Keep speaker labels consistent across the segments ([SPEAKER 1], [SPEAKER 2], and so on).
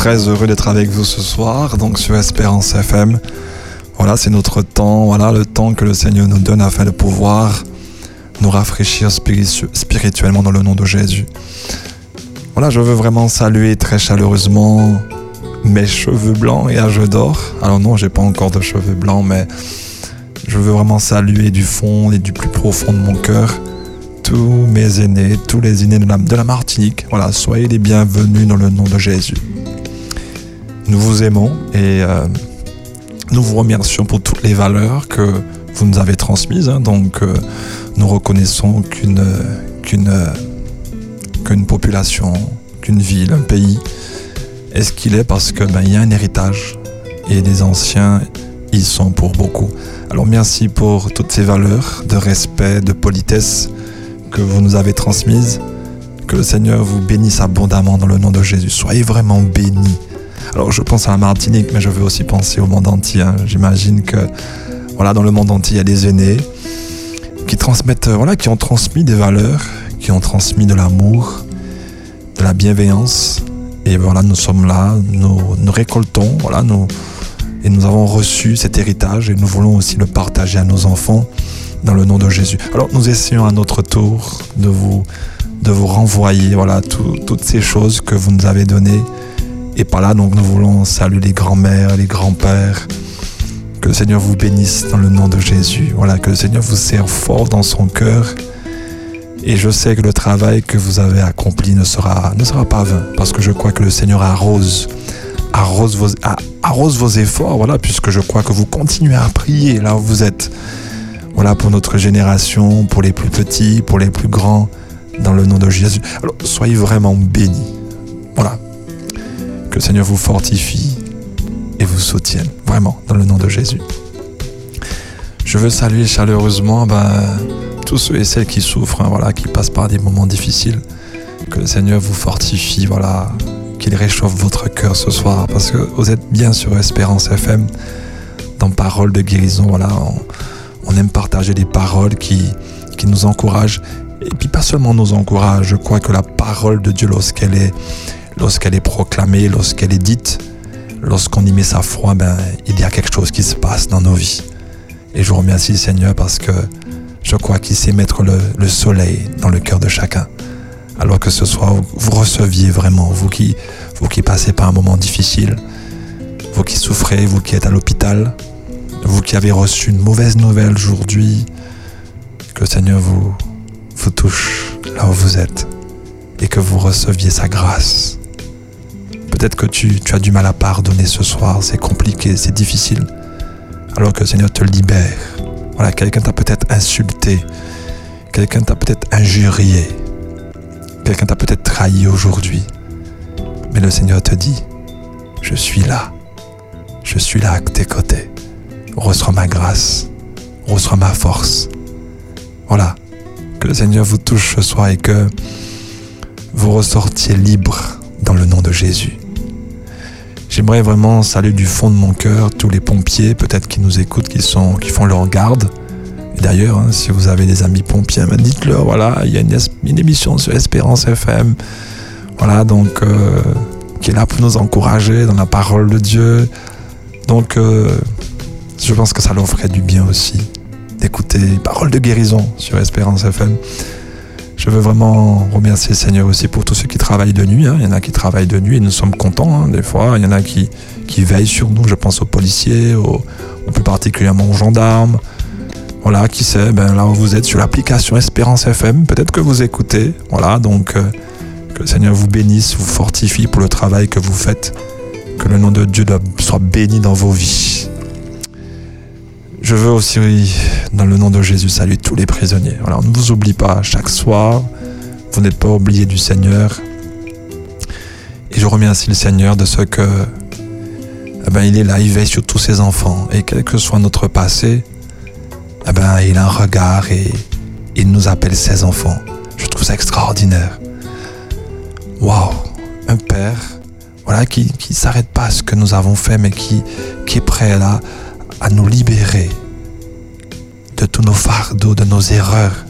[SPEAKER 1] très heureux d'être avec vous ce soir, donc sur Espérance FM. Voilà, c'est notre temps, voilà le temps que le Seigneur nous donne afin de pouvoir nous rafraîchir spirituellement dans le nom de Jésus. Voilà, je veux vraiment saluer très chaleureusement mes cheveux blancs et âge d'or. Alors non, j'ai pas encore de cheveux blancs, mais je veux vraiment saluer du fond et du plus profond de mon cœur tous mes aînés, tous les aînés de la Martinique. Voilà, soyez les bienvenus dans le nom de Jésus. Nous vous aimons et euh, nous vous remercions pour toutes les valeurs que vous nous avez transmises. Hein. donc, euh, nous reconnaissons qu'une qu'une qu'une population, qu'une ville, un pays est ce qu'il est parce que ben, il y a un héritage et des anciens ils sont pour beaucoup. Alors merci pour toutes ces valeurs de respect, de politesse que vous nous avez transmises. Que le Seigneur vous bénisse abondamment dans le nom de Jésus. Soyez vraiment bénis. Alors je pense à la Martinique, mais je veux aussi penser au monde entier. Hein. J'imagine que voilà, dans le monde entier, il y a des aînés qui transmettent, euh, voilà, qui ont transmis des valeurs, qui ont transmis de l'amour, de la bienveillance. Et voilà, nous sommes là, nous, nous récoltons, voilà, nous, et nous avons reçu cet héritage et nous voulons aussi le partager à nos enfants dans le nom de Jésus. Alors nous essayons à notre tour de vous, de vous renvoyer voilà, toutes ces choses que vous nous avez données. Et par là, donc, nous voulons saluer les grands-mères, les grands-pères. Que le Seigneur vous bénisse dans le nom de Jésus. Voilà, que le Seigneur vous serve fort dans son cœur. Et je sais que le travail que vous avez accompli ne sera, pas vain, parce que je crois que le Seigneur arrose, arrose vos, arrose vos efforts, voilà, puisque je crois que vous continuez à prier là où vous êtes. Voilà pour notre génération, pour les plus petits, pour les plus grands, dans le nom de Jésus. Alors soyez vraiment bénis. Voilà. Que le Seigneur vous fortifie et vous soutienne, vraiment, dans le nom de Jésus. Je veux saluer chaleureusement ben, tous ceux et celles qui souffrent, hein, voilà, qui passent par des moments difficiles. Que le Seigneur vous fortifie, voilà, qu'il réchauffe votre cœur ce soir, parce que vous êtes bien sur Espérance FM, dans Parole de guérison, voilà. On, aime partager des paroles qui, qui nous encouragent, et puis pas seulement nous encouragent, je crois que la parole de Dieu, lorsqu'elle est, lorsqu'elle est proclamée, lorsqu'elle est dite, lorsqu'on y met sa foi, ben, il y a quelque chose qui se passe dans nos vies. Et je remercie le Seigneur parce que je crois qu'il sait mettre le, le soleil dans le cœur de chacun alors que ce soit vous receviez vraiment, vous qui, vous passez par un moment difficile, vous qui souffrez, vous qui êtes à l'hôpital, vous qui avez reçu une mauvaise nouvelle aujourd'hui, que le Seigneur vous, vous touche là où vous êtes et que vous receviez sa grâce. Peut-être que tu, as du mal à pardonner ce soir, c'est compliqué, c'est difficile, alors que le Seigneur te libère. Voilà, quelqu'un t'a peut-être insulté, quelqu'un t'a peut-être injurié, Quelqu'un t'a peut-être trahi aujourd'hui. Mais le Seigneur te dit, je suis là. Je suis là à tes côtés. Reçois ma grâce. Reçois ma force. Voilà. Que le Seigneur vous touche ce soir et que vous ressortiez libre dans le nom de Jésus. J'aimerais vraiment saluer du fond de mon cœur tous les pompiers, peut-être qui nous écoutent, qui, font leur garde, D'ailleurs, hein, si vous avez des amis pompiers, ben, dites-leur, voilà, il y a une, émission sur Espérance FM, voilà, donc, euh, qui est là pour nous encourager dans la parole de Dieu. Donc, euh, je pense que ça leur ferait du bien aussi d'écouter paroles de guérison sur Espérance FM. Je veux vraiment remercier le Seigneur aussi pour tous ceux qui travaillent de nuit. Hein. Il y en a qui travaillent de nuit et nous sommes contents hein, des fois. Il y en a qui, veillent sur nous. Je pense aux policiers, plus particulièrement aux gendarmes, voilà, qui sait, ben là où vous êtes sur l'application Espérance FM, peut-être que vous écoutez. Voilà, donc euh, que le Seigneur vous bénisse, vous fortifie pour le travail que vous faites. Que le nom de Dieu soit béni dans vos vies. Je veux aussi, dans le nom de Jésus, saluer tous les prisonniers. Voilà, on ne vous oublie pas chaque soir. Vous n'êtes pas oubliés du Seigneur. Et je remercie le Seigneur de ce que, eh ben, il est là, il veille sur tous ses enfants. Et quel que soit notre passé, eh ben, il a un regard et il nous appelle ses enfants. Je trouve ça extraordinaire. Waouh, un père, voilà, qui ne s'arrête pas à ce que nous avons fait, mais qui, qui est prêt là à nous libérer de tous nos fardeaux, de nos erreurs.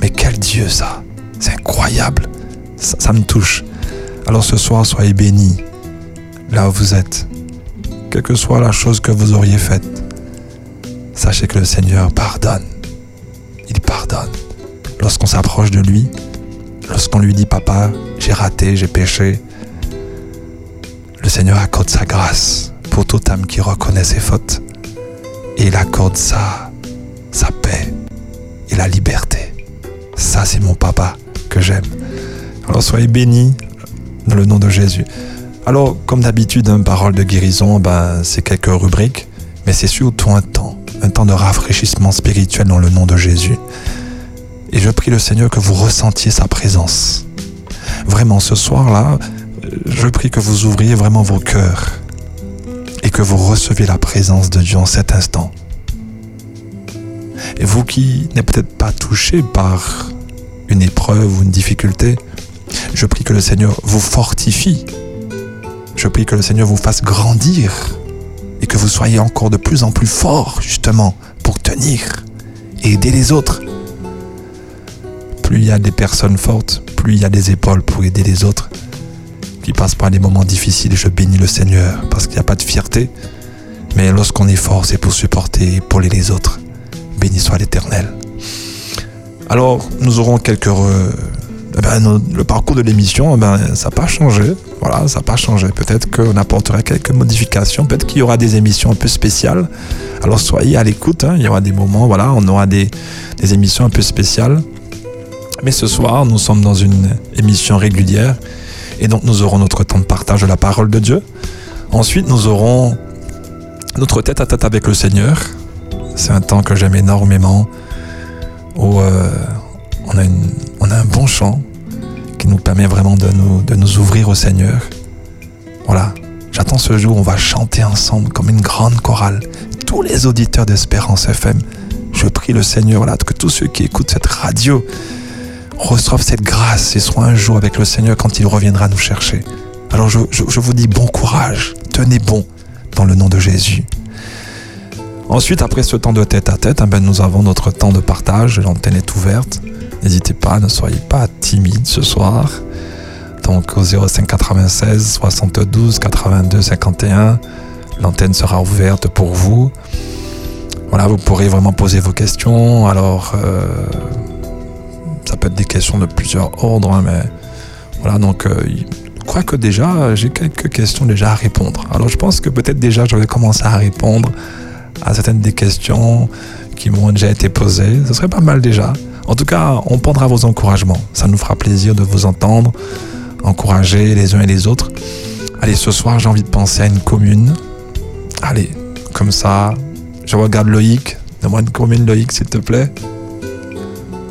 [SPEAKER 1] Mais quel Dieu ça C'est incroyable. Ça, me touche. Alors ce soir, soyez bénis. là où vous êtes, quelle que soit la chose que vous auriez faite, sachez que le Seigneur pardonne. Il pardonne. Lorsqu'on s'approche de lui, lorsqu'on lui dit Papa, j'ai raté, j'ai péché, le Seigneur accorde sa grâce pour toute âme qui reconnaît ses fautes. Et il accorde sa, sa paix et la liberté. Ça, c'est mon papa que j'aime. Alors soyez bénis dans le nom de Jésus. Alors, comme d'habitude, une parole de guérison, ben, c'est quelques rubriques, mais c'est surtout un temps, un temps de rafraîchissement spirituel dans le nom de Jésus. Et je prie le Seigneur que vous ressentiez sa présence. Vraiment, ce soir-là, je prie que vous ouvriez vraiment vos cœurs et que vous receviez la présence de Dieu en cet instant. Et vous qui n'êtes peut-être pas touché par une épreuve ou une difficulté, je prie que le Seigneur vous fortifie. Je prie que le Seigneur vous fasse grandir et que vous soyez encore de plus en plus fort justement pour tenir et aider les autres. Plus il y a des personnes fortes, plus il y a des épaules pour aider les autres qui passent par des moments difficiles. Je bénis le Seigneur parce qu'il n'y a pas de fierté. Mais lorsqu'on est fort, c'est pour supporter et épauler les autres. Béni soit l'Éternel. Alors, nous aurons quelques... Eh ben, le parcours de l'émission, eh ben, ça n'a pas changé. Voilà, ça n'a pas changé. Peut-être qu'on apportera quelques modifications. Peut-être qu'il y aura des émissions un peu spéciales. Alors, soyez à l'écoute. Hein. Il y aura des moments, voilà, on aura des, des émissions un peu spéciales. Mais ce soir, nous sommes dans une émission régulière. Et donc, nous aurons notre temps de partage de la parole de Dieu. Ensuite, nous aurons notre tête à tête avec le Seigneur. C'est un temps que j'aime énormément où euh, on, a un bon chant qui nous permet vraiment de nous, de nous ouvrir au Seigneur. Voilà, j'attends ce jour où on va chanter ensemble comme une grande chorale. Tous les auditeurs d'Espérance FM, je prie le Seigneur voilà, que tous ceux qui écoutent cette radio reçoivent cette grâce et soient un jour avec le Seigneur quand il reviendra nous chercher. Alors je, je vous dis bon courage, tenez bon dans le nom de Jésus. Ensuite, après ce temps de tête à tête, eh ben, nous avons notre temps de partage. L'antenne est ouverte. N'hésitez pas, ne soyez pas timide ce soir. Donc au 05 96 72 82 51, l'antenne sera ouverte pour vous. Voilà, vous pourrez vraiment poser vos questions. Alors, euh, ça peut être des questions de plusieurs ordres, hein, mais voilà, donc euh, je crois que déjà, j'ai quelques questions déjà à répondre. Alors je pense que peut-être déjà, je vais commencer à répondre à certaines des questions qui m'ont déjà été posées. Ce serait pas mal déjà. En tout cas, on prendra vos encouragements. Ça nous fera plaisir de vous entendre, encourager les uns et les autres. Allez, ce soir, j'ai envie de penser à une commune. Allez, comme ça, je regarde Loïc. Donne-moi une commune, Loïc, s'il te plaît.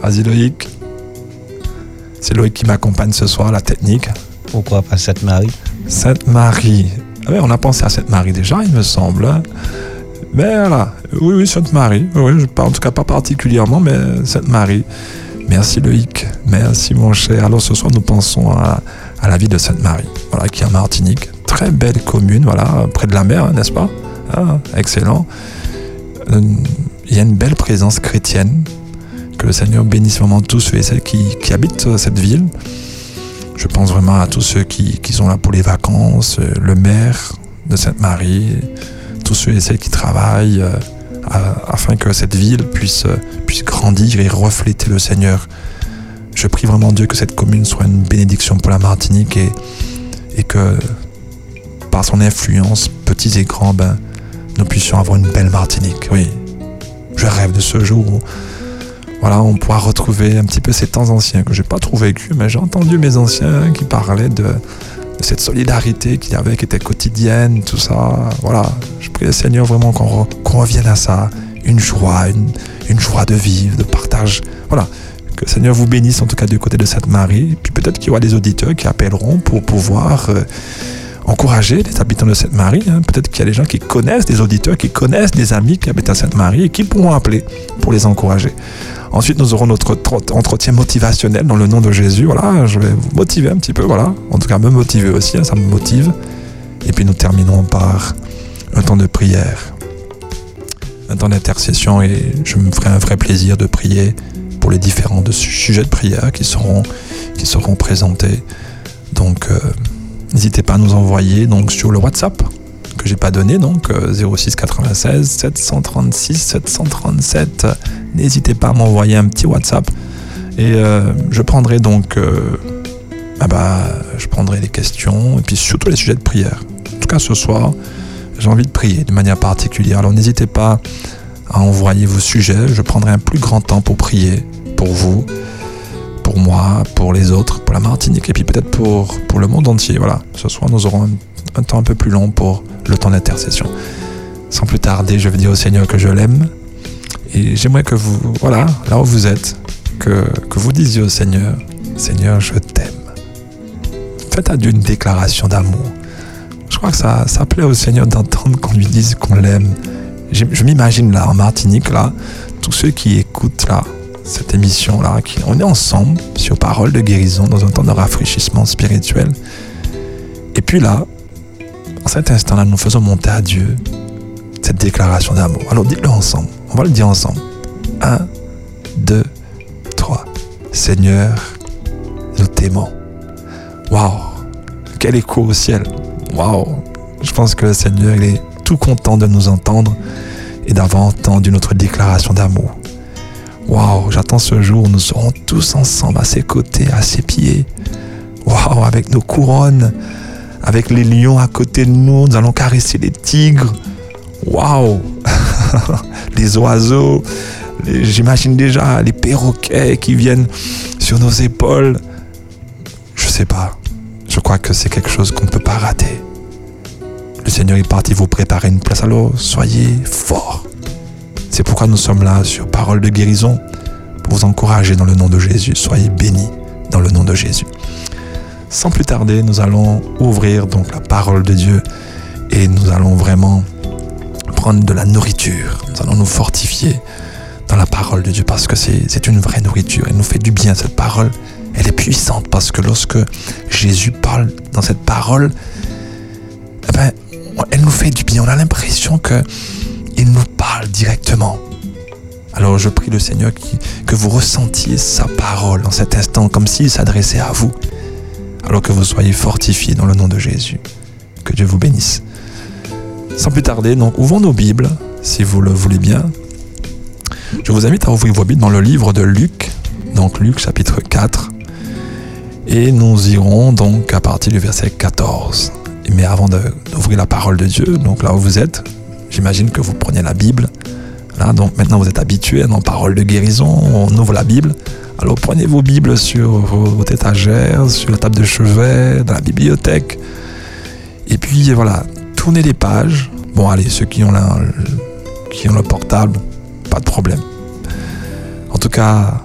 [SPEAKER 1] Vas-y, Loïc. C'est Loïc qui m'accompagne ce soir, la technique.
[SPEAKER 2] Pourquoi pas Sainte-Marie
[SPEAKER 1] Sainte-Marie. Ah on a pensé à Sainte-Marie déjà, il me semble. Hein. Mais voilà, oui, oui, Sainte-Marie. Oui, en tout cas pas particulièrement, mais Sainte-Marie. Merci Loïc, merci mon cher. Alors ce soir nous pensons à, la vie de Sainte-Marie, voilà, qui est en Martinique. Très belle commune, voilà, près de la mer, hein, n'est-ce pas? Ah, Excellent. Euh, il y a une belle présence chrétienne. Que le Seigneur bénisse vraiment tous ceux et celles qui, habitent cette ville. Je pense vraiment à tous ceux qui, sont là pour les vacances, le maire de Sainte-Marie, tous ceux et celles qui travaillent euh, afin que cette ville puisse, euh, puisse grandir et refléter le Seigneur. Je prie vraiment Dieu que cette commune soit une bénédiction pour la Martinique et, et que par son influence, petits et grands, ben, nous puissions avoir une belle Martinique. Oui, je rêve de ce jour où voilà, on pourra retrouver un petit peu ces temps anciens que j'ai pas trop vécu, mais j'ai entendu mes anciens qui parlaient de, cette solidarité qu'il y avait, qui était quotidienne, tout ça. Voilà, je prie le Seigneur vraiment qu'on revienne à ça. Une joie, une, joie de vivre, de partage. Voilà, que le Seigneur vous bénisse en tout cas du côté de cette Marie. Puis peut-être qu'il y aura des auditeurs qui appelleront pour pouvoir euh, encourager les habitants de cette Marie. Hein. Peut-être qu'il y a des gens qui connaissent, des auditeurs qui connaissent des amis qui habitent à Sainte Marie et qui pourront appeler pour les encourager. Ensuite, nous aurons notre entretien motivationnel dans le nom de Jésus. Voilà, je vais vous motiver un petit peu, voilà. En tout cas, me motiver aussi, hein, ça me motive. Et puis nous terminerons par un temps de prière, un temps d'intercession et je me ferai un vrai plaisir de prier pour les différents sujets de prière qui seront, qui seront présentés. Donc, euh, n'hésitez pas à nous envoyer donc sur le WhatsApp que j'ai pas donné, donc 06 96 736 737. N'hésitez pas à m'envoyer un petit WhatsApp et euh, je prendrai donc, euh, ah bah, je prendrai les questions et puis surtout les sujets de prière. En tout cas, ce soir, j'ai envie de prier de manière particulière. Alors n'hésitez pas à envoyer vos sujets. Je prendrai un plus grand temps pour prier pour vous, pour moi, pour les autres, pour la Martinique et puis peut-être pour, pour le monde entier. Voilà, ce soir, nous aurons un, temps un peu plus long pour le temps d'intercession. Sans plus tarder, je vais dire au Seigneur que je l'aime. Et j'aimerais que vous, voilà, là où vous êtes, que, que vous disiez au Seigneur, Seigneur, je t'aime. Faites à Dieu une déclaration d'amour. Je crois que ça, ça plaît au Seigneur d'entendre qu'on lui dise qu'on l'aime. Je, je m'imagine là, en Martinique, là, tous ceux qui écoutent là, cette émission-là, on est ensemble sur parole de guérison dans un temps de rafraîchissement spirituel. Et puis là, en cet instant-là, nous faisons monter à Dieu cette déclaration d'amour. Alors dites-le ensemble. On va le dire ensemble. Un, deux, trois. Seigneur, nous t'aimons. Waouh! Quel écho au ciel! Waouh! Je pense que le Seigneur, est tout content de nous entendre et d'avoir entendu notre déclaration d'amour. Waouh! J'attends ce jour où nous serons tous ensemble à ses côtés, à ses pieds. Waouh! Avec nos couronnes, avec les lions à côté de nous, nous allons caresser les tigres. Waouh! les oiseaux, j'imagine déjà les perroquets qui viennent sur nos épaules. Je sais pas. Je crois que c'est quelque chose qu'on ne peut pas rater. Le Seigneur est parti vous préparer une place, alors soyez forts. C'est pourquoi nous sommes là sur Parole de guérison pour vous encourager dans le nom de Jésus. Soyez bénis dans le nom de Jésus. Sans plus tarder, nous allons ouvrir donc la parole de Dieu et nous allons vraiment prendre de la nourriture. Nous allons nous fortifier dans la parole de Dieu parce que c'est une vraie nourriture. Elle nous fait du bien, cette parole. Elle est puissante parce que lorsque Jésus parle dans cette parole, eh ben, elle nous fait du bien. On a l'impression que il nous parle directement. Alors je prie le Seigneur qui- que vous ressentiez sa parole en cet instant comme s'il s'adressait à vous. Alors que vous soyez fortifiés dans le nom de Jésus. Que Dieu vous bénisse. Sans plus tarder, donc ouvrons nos Bibles, si vous le voulez bien. Je vous invite à ouvrir vos Bibles dans le livre de Luc, donc Luc chapitre 4. Et nous irons donc à partir du verset 14. Mais avant d'ouvrir la parole de Dieu, donc là où vous êtes, j'imagine que vous prenez la Bible. Là, donc maintenant vous êtes habitués dans parole de guérison, on ouvre la Bible. Alors prenez vos Bibles sur vos- votre étagère, sur la table de chevet, dans la bibliothèque. Et puis voilà, tournez les pages. Bon allez, ceux qui ont, la- qui ont le portable, pas de problème. En tout cas,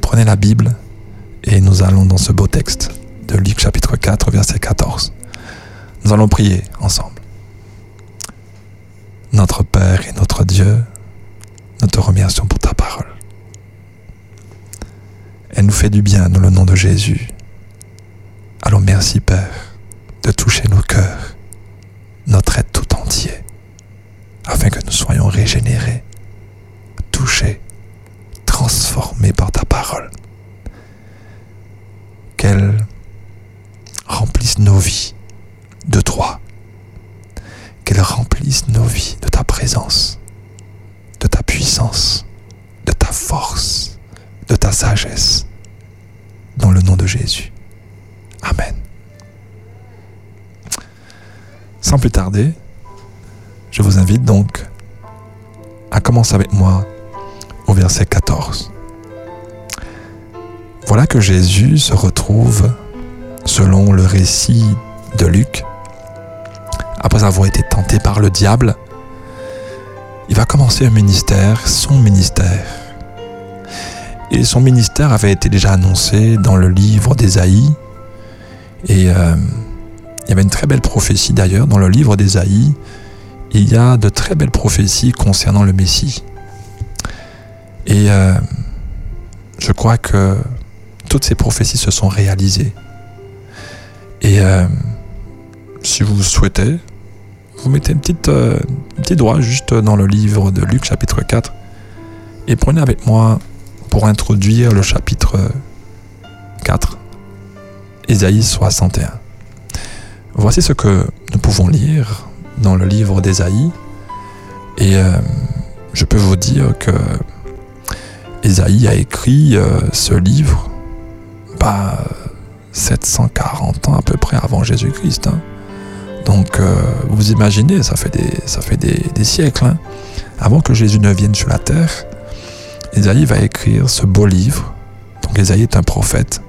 [SPEAKER 1] prenez la Bible et nous allons dans ce beau texte de Luc chapitre 4, verset 14. Nous allons prier ensemble. Notre Père et notre Dieu, nous te remercions pour ta parole. Elle nous fait du bien dans le nom de Jésus. Alors merci Père de toucher nos cœurs, notre être tout entier, afin que nous soyons régénérés, touchés, transformés par ta parole. Qu'elle remplisse nos vies de toi, qu'elle remplisse nos vies de ta présence, de ta puissance, de ta force, de ta sagesse, dans le nom de Jésus. Amen. Sans plus tarder, je vous invite donc à commencer avec moi au verset 14. Voilà que Jésus se retrouve, selon le récit de Luc, après avoir été tenté par le diable, il va commencer un ministère, son ministère. Et son ministère avait été déjà annoncé dans le livre d'Ésaïe. Et euh, il y avait une très belle prophétie d'ailleurs dans le livre d'Ésaïe. Il y a de très belles prophéties concernant le Messie. Et euh, je crois que toutes ces prophéties se sont réalisées. Et euh, si vous souhaitez, vous mettez euh, un petit doigt juste dans le livre de Luc chapitre 4 et prenez avec moi pour introduire le chapitre 4, Ésaïe 61. Voici ce que nous pouvons lire dans le livre d'Ésaïe. Et euh, je peux vous dire que Ésaïe a écrit euh, ce livre bah, 740 ans à peu près avant Jésus-Christ. Hein. Donc euh, vous imaginez, ça fait des, siècles. Hein. Avant que Jésus ne vienne sur la terre, Ésaïe va écrire ce beau livre. Donc Ésaïe est un prophète,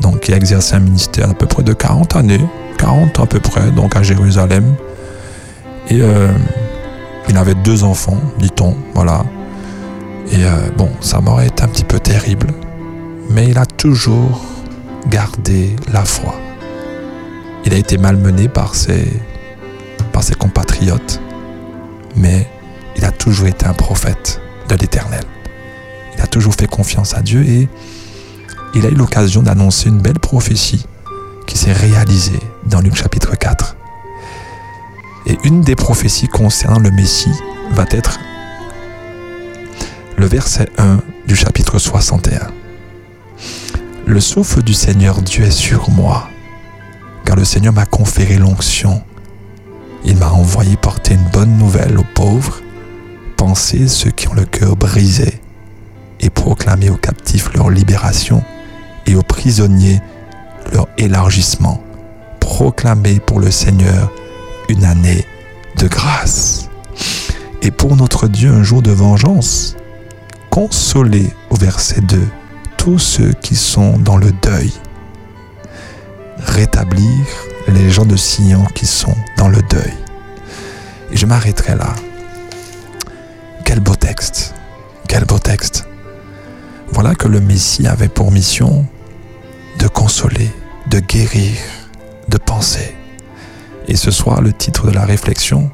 [SPEAKER 1] donc qui a exercé un ministère à peu près de 40 années, 40 à peu près, donc à Jérusalem. Et euh, il avait deux enfants, dit-on, voilà. Et euh, bon, sa mort est un petit peu terrible, mais il a toujours gardé la foi. Il a été malmené par ses, compatriotes, mais il a toujours été un prophète de l'Éternel. Il a toujours fait confiance à Dieu et il a eu l'occasion d'annoncer une belle prophétie qui s'est réalisée dans Luc chapitre 4. Et une des prophéties concernant le Messie va être le verset 1 du chapitre 61. Le souffle du Seigneur Dieu est sur moi, le Seigneur m'a conféré l'onction. Il m'a envoyé porter une bonne nouvelle aux pauvres, penser ceux qui ont le cœur brisé, et proclamer aux captifs leur libération et aux prisonniers leur élargissement. Proclamer pour le Seigneur une année de grâce. Et pour notre Dieu un jour de vengeance. Consoler au verset 2 tous ceux qui sont dans le deuil. Rétablir les gens de Sion qui sont dans le deuil. Et je m'arrêterai là. Quel beau texte. Quel beau texte. Voilà que le Messie avait pour mission de consoler, de guérir, de penser. Et ce soir, le titre de la réflexion,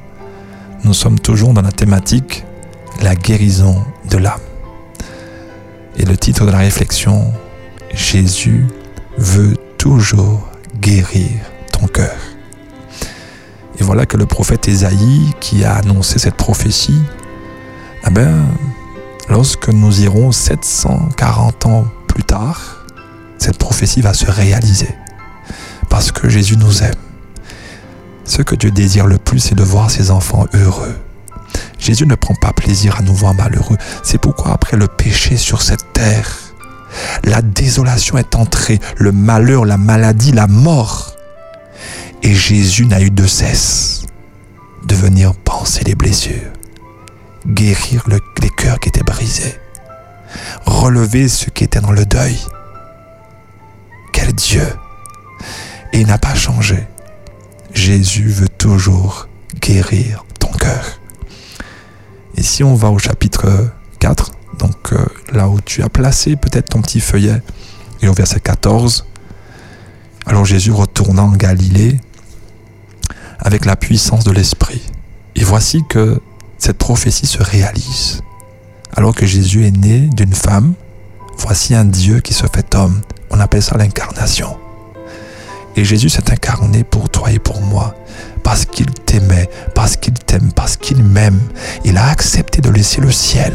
[SPEAKER 1] nous sommes toujours dans la thématique la guérison de l'âme. Et le titre de la réflexion, Jésus veut toujours guérir ton cœur. Et voilà que le prophète Ésaïe, qui a annoncé cette prophétie, eh ben, lorsque nous irons 740 ans plus tard, cette prophétie va se réaliser. Parce que Jésus nous aime. Ce que Dieu désire le plus, c'est de voir ses enfants heureux. Jésus ne prend pas plaisir à nous voir malheureux. C'est pourquoi après le péché sur cette terre, la désolation est entrée, le malheur, la maladie, la mort. Et Jésus n'a eu de cesse de venir penser les blessures, guérir les cœurs qui étaient brisés, relever ceux qui étaient dans le deuil. Quel Dieu Et il n'a pas changé. Jésus veut toujours guérir ton cœur. Et si on va au chapitre 4, donc euh, là où tu as placé peut-être ton petit feuillet, et au verset 14, alors Jésus retourna en Galilée avec la puissance de l'Esprit. Et voici que cette prophétie se réalise. Alors que Jésus est né d'une femme, voici un Dieu qui se fait homme. On appelle ça l'incarnation. Et Jésus s'est incarné pour toi et pour moi parce qu'il t'aimait, parce qu'il t'aime, parce qu'il m'aime. Il a accepté de laisser le ciel.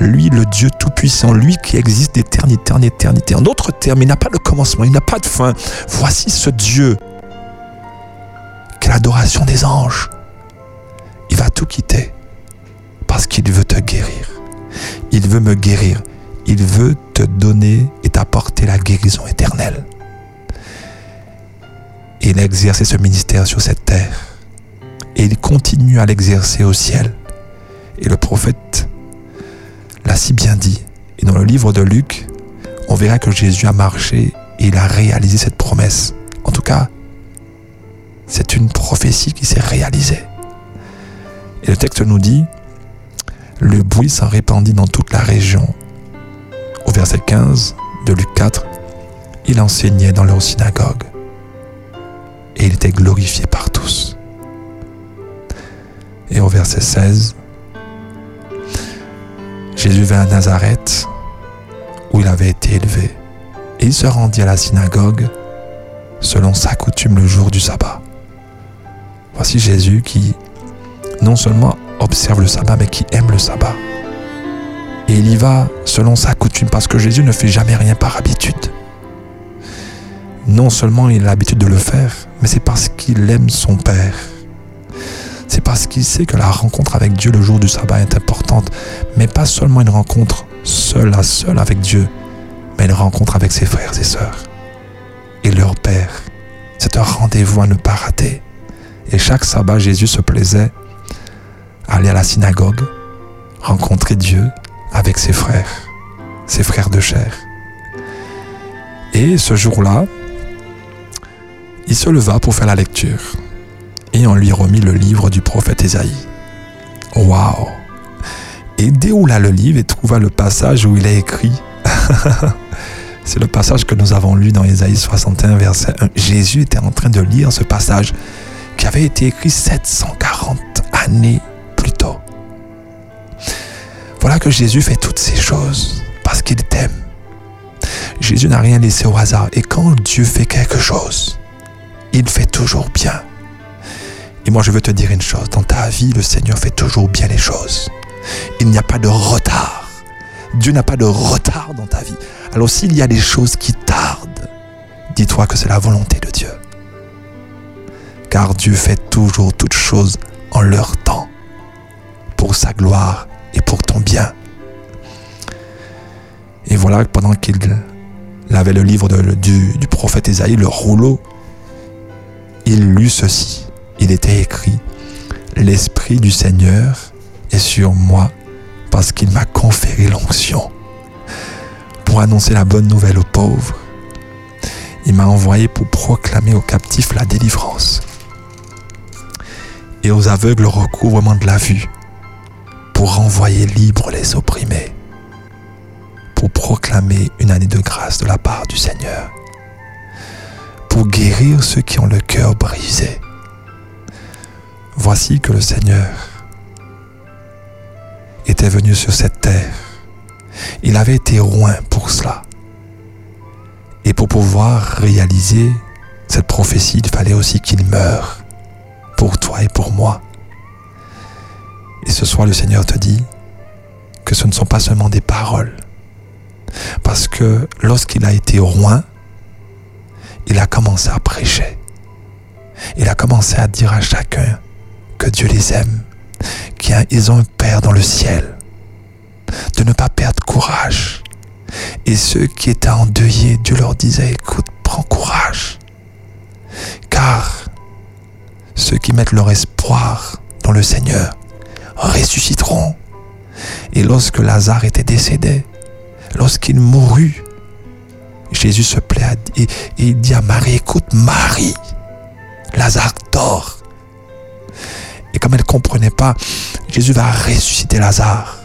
[SPEAKER 1] Lui, le Dieu Tout-Puissant, lui qui existe d'éternité en éternité. En d'autres termes, il n'a pas de commencement, il n'a pas de fin. Voici ce Dieu qui est l'adoration des anges. Il va tout quitter parce qu'il veut te guérir. Il veut me guérir. Il veut te donner et t'apporter la guérison éternelle il a exercé ce ministère sur cette terre. Et il continue à l'exercer au ciel. Et le prophète l'a si bien dit. Et dans le livre de Luc, on verra que Jésus a marché et il a réalisé cette promesse. En tout cas, c'est une prophétie qui s'est réalisée. Et le texte nous dit, le bruit s'en répandit dans toute la région. Au verset 15 de Luc 4, il enseignait dans leur synagogue et il était glorifié par tous. Et au verset 16, Jésus vint à Nazareth où il avait été élevé et il se rendit à la synagogue selon sa coutume le jour du sabbat. Voici Jésus qui non seulement observe le sabbat mais qui aime le sabbat. Et il y va selon sa coutume parce que Jésus ne fait jamais rien par habitude. non seulement il a l'habitude de le faire, mais c'est parce qu'il aime son Père. C'est parce qu'il sait que la rencontre avec Dieu le jour du sabbat est importante, mais pas seulement une rencontre seul à seul avec Dieu, mais une rencontre avec ses frères et sœurs et leur Père. C'est un rendez-vous à ne pas rater. Et chaque sabbat, Jésus se plaisait à aller à la synagogue, rencontrer Dieu avec ses frères, ses frères de chair. Et ce jour-là, il se leva pour faire la lecture et on lui remit le livre du prophète Ésaïe. Waouh Et déroula le livre et trouva le passage où il est écrit. C'est le passage que nous avons lu dans Ésaïe 61, verset 1. Jésus était en train de lire ce passage qui avait été écrit 740 années plus tôt. Voilà que Jésus fait toutes ces choses parce qu'il t'aime. Jésus n'a rien laissé au hasard. Et quand Dieu fait quelque chose, il fait toujours bien. Et moi, je veux te dire une chose. Dans ta vie, le Seigneur fait toujours bien les choses. Il n'y a pas de retard. Dieu n'a pas de retard dans ta vie. Alors s'il y a des choses qui tardent, dis-toi que c'est la volonté de Dieu. Car Dieu fait toujours toutes choses en leur temps, pour sa gloire et pour ton bien. Et voilà, pendant qu'il avait le livre du, du prophète Isaïe, le rouleau, il lut ceci. Il était écrit, L'Esprit du Seigneur est sur moi parce qu'il m'a conféré l'onction pour annoncer la bonne nouvelle aux pauvres. Il m'a envoyé pour proclamer aux captifs la délivrance et aux aveugles le recouvrement de la vue, pour renvoyer libres les opprimés, pour proclamer une année de grâce de la part du Seigneur, pour guérir ceux qui ont le cœur brisé. Voici que le Seigneur était venu sur cette terre. Il avait été loin pour cela. Et pour pouvoir réaliser cette prophétie, il fallait aussi qu'il meure pour toi et pour moi. Et ce soir, le Seigneur te dit que ce ne sont pas seulement des paroles. Parce que lorsqu'il a été loin, il a commencé à prêcher. Il a commencé à dire à chacun que Dieu les aime, qu'ils ont un Père dans le ciel, de ne pas perdre courage. Et ceux qui étaient endeuillés, Dieu leur disait, écoute, prends courage. Car ceux qui mettent leur espoir dans le Seigneur ressusciteront. Et lorsque Lazare était décédé, lorsqu'il mourut, Jésus se plaît et, dit à Marie, écoute Marie, Lazare dort. Et comme elle ne comprenait pas, Jésus va ressusciter Lazare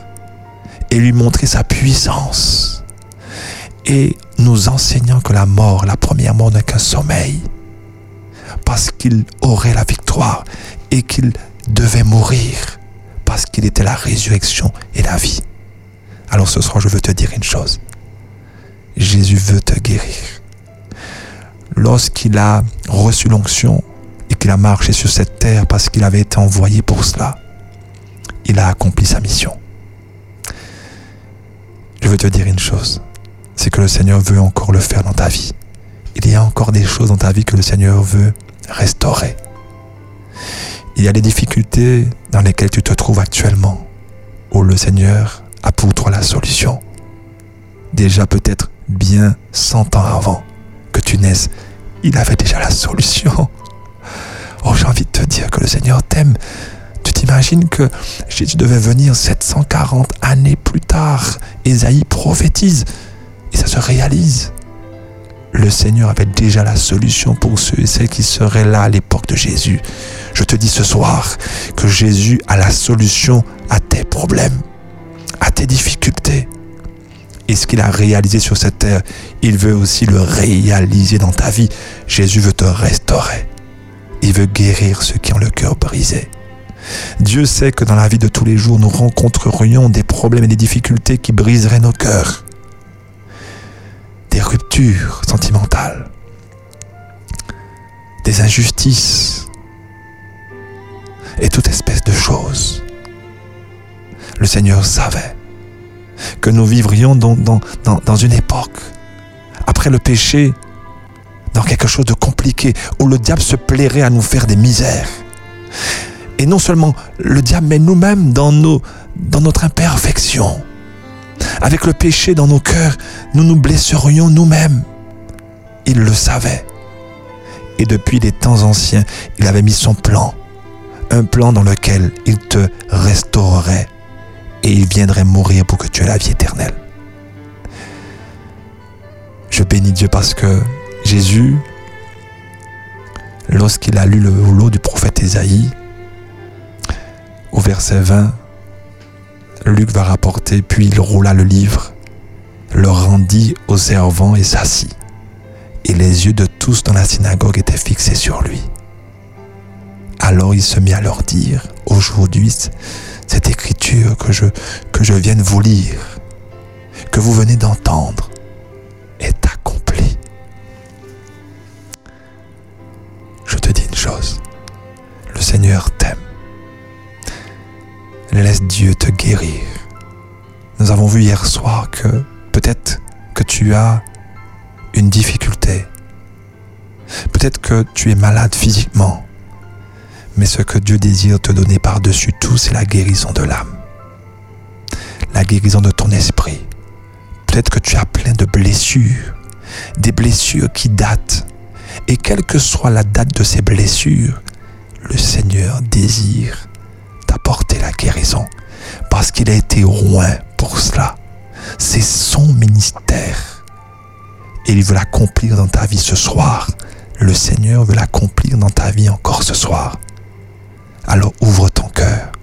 [SPEAKER 1] et lui montrer sa puissance. Et nous enseignant que la mort, la première mort n'est qu'un sommeil. Parce qu'il aurait la victoire et qu'il devait mourir. Parce qu'il était la résurrection et la vie. Alors ce soir, je veux te dire une chose. Jésus veut te guérir. Lorsqu'il a reçu l'onction, qu'il a marché sur cette terre parce qu'il avait été envoyé pour cela. Il a accompli sa mission. Je veux te dire une chose, c'est que le Seigneur veut encore le faire dans ta vie. Il y a encore des choses dans ta vie que le Seigneur veut restaurer. Il y a des difficultés dans lesquelles tu te trouves actuellement, où le Seigneur a pour toi la solution. Déjà peut-être bien cent ans avant que tu naisses, il avait déjà la solution. Oh, j'ai envie de te dire que le Seigneur t'aime. Tu t'imagines que Jésus devait venir 740 années plus tard. Ésaïe prophétise et ça se réalise. Le Seigneur avait déjà la solution pour ceux et celles qui seraient là à l'époque de Jésus. Je te dis ce soir que Jésus a la solution à tes problèmes, à tes difficultés. Et ce qu'il a réalisé sur cette terre, il veut aussi le réaliser dans ta vie. Jésus veut te restaurer. Il veut guérir ceux qui ont le cœur brisé. Dieu sait que dans la vie de tous les jours, nous rencontrerions des problèmes et des difficultés qui briseraient nos cœurs. Des ruptures sentimentales. Des injustices. Et toute espèce de choses. Le Seigneur savait que nous vivrions dans, une époque, après le péché, dans quelque chose de compliqué, où le diable se plairait à nous faire des misères. Et non seulement le diable, mais nous-mêmes dans, notre imperfection. Avec le péché dans nos cœurs, nous nous blesserions nous-mêmes. Il le savait. Et depuis les temps anciens, il avait mis son plan. Un plan dans lequel il te restaurerait et il viendrait mourir pour que tu aies la vie éternelle. Je bénis Dieu parce que Jésus, lorsqu'il a lu le rouleau du prophète Ésaïe, au verset 20, Luc va rapporter, puis il roula le livre, le rendit aux servants et s'assit. Et les yeux de tous dans la synagogue étaient fixés sur lui. Alors il se mit à leur dire, aujourd'hui, cette écriture que je, que je vous lire, que vous venez d'entendre, est accomplie. Je te dis une chose, le Seigneur t'aime. Laisse Dieu te guérir. Nous avons vu hier soir que peut-être que tu as une difficulté. Peut-être que tu es malade physiquement. Mais ce que Dieu désire te donner par-dessus tout, c'est la guérison de l'âme. La guérison de ton esprit. Peut-être que tu as plein de blessures. Des blessures qui datent. Et quelle que soit la date de ces blessures, le Seigneur désire t'apporter la guérison. Parce qu'il a été loin pour cela. C'est son ministère. Et il veut l'accomplir dans ta vie ce soir. Le Seigneur veut l'accomplir dans ta vie encore ce soir. Alors ouvre ton cœur.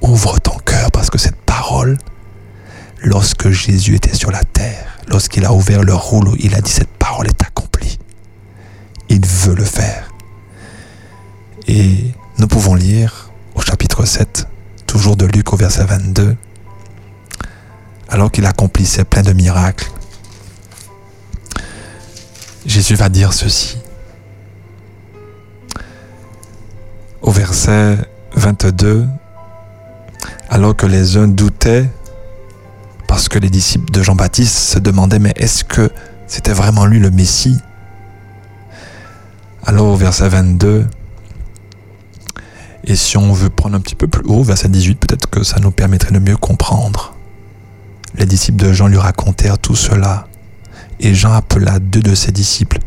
[SPEAKER 1] Ouvre ton cœur parce que cette parole, lorsque Jésus était sur la terre, lorsqu'il a ouvert le rouleau, il a dit cette parole est accomplie. Il veut le faire. Et nous pouvons lire au chapitre 7, toujours de Luc au verset 22, alors qu'il accomplissait plein de miracles, Jésus va dire ceci. Au verset 22, alors que les uns doutaient, parce que les disciples de Jean-Baptiste se demandaient, mais est-ce que c'était vraiment lui le Messie? Alors verset 22, et si on veut prendre un petit peu plus haut, verset 18, peut-être que ça nous permettrait de mieux comprendre. Les disciples de Jean lui racontèrent tout cela. Et Jean appela deux de ses disciples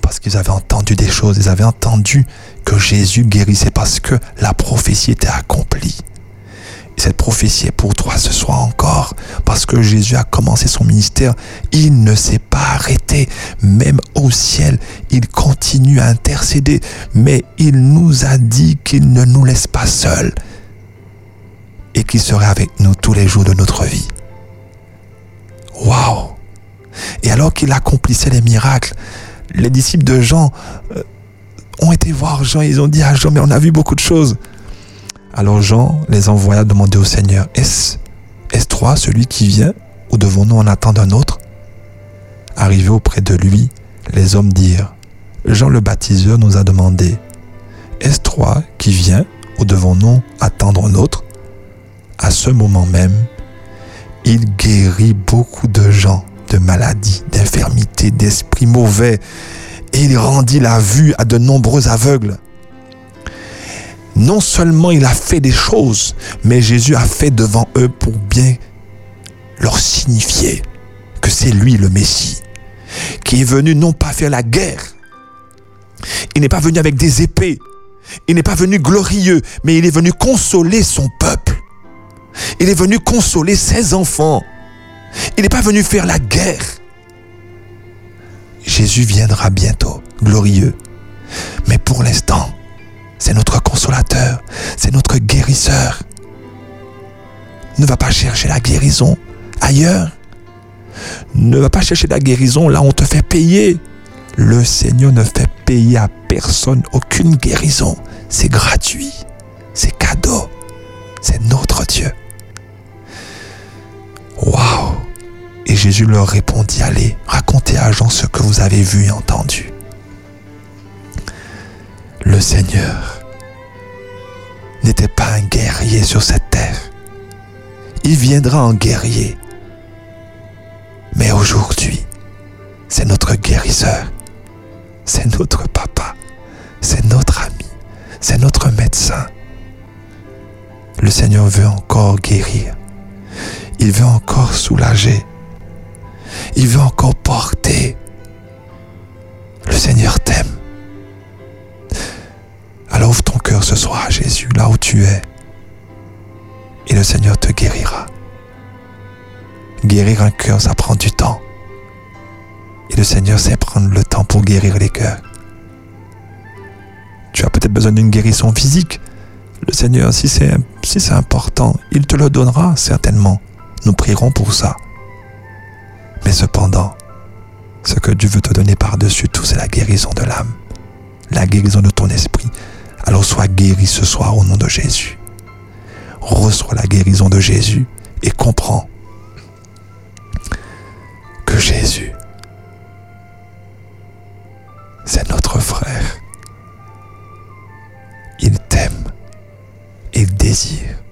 [SPEAKER 1] parce qu'ils avaient entendu des choses. Ils avaient entendu que Jésus guérissait parce que la prophétie était accomplie. Et cette prophétie est pour toi ce soir encore parce que Jésus a commencé son ministère. Il ne s'est pas arrêté. Même au ciel, il continue à intercéder. Mais il nous a dit qu'il ne nous laisse pas seuls et qu'il serait avec nous tous les jours de notre vie. Waouh Et alors qu'il accomplissait les miracles, les disciples de Jean euh, ont été voir Jean, ils ont dit à Jean, mais on a vu beaucoup de choses. Alors Jean les envoya demander au Seigneur, est-ce est toi celui qui vient ou devons-nous en attendre un autre? Arrivé auprès de lui, les hommes dirent, Jean le baptiseur nous a demandé, est-ce toi qui viens ou devons-nous attendre un autre? À ce moment même, il guérit beaucoup de gens de maladies, d'infirmités, d'esprits mauvais, et il rendit la vue à de nombreux aveugles. Non seulement il a fait des choses, mais Jésus a fait devant eux pour bien leur signifier que c'est lui le Messie, qui est venu non pas faire la guerre, il n'est pas venu avec des épées, il n'est pas venu glorieux, mais il est venu consoler son peuple. Il est venu consoler ses enfants. Il n'est pas venu faire la guerre. Jésus viendra bientôt, glorieux. Mais pour l'instant, c'est notre consolateur, c'est notre guérisseur. Ne va pas chercher la guérison ailleurs. Ne va pas chercher la guérison là où on te fait payer. Le Seigneur ne fait payer à personne aucune guérison. C'est gratuit. C'est cadeau. C'est notre Dieu. Waouh Et Jésus leur répondit, allez, racontez à Jean ce que vous avez vu et entendu. Le Seigneur n'était pas un guerrier sur cette terre. Il viendra en guerrier. Mais aujourd'hui, c'est notre guérisseur, c'est notre papa, c'est notre ami, c'est notre médecin. Le Seigneur veut encore guérir. Il veut encore soulager. Il veut encore porter. Le Seigneur t'aime. Alors ouvre ton cœur ce soir à Jésus, là où tu es. Et le Seigneur te guérira. Guérir un cœur, ça prend du temps. Et le Seigneur sait prendre le temps pour guérir les cœurs. Tu as peut-être besoin d'une guérison physique. Le Seigneur, si c'est important, il te le donnera certainement. Nous prierons pour ça. Mais cependant, ce que Dieu veut te donner par-dessus tout, c'est la guérison de l'âme, la guérison de ton esprit. Alors sois guéri ce soir au nom de Jésus. Reçois la guérison de Jésus et comprends que Jésus, c'est notre frère. Il t'aime. Il désire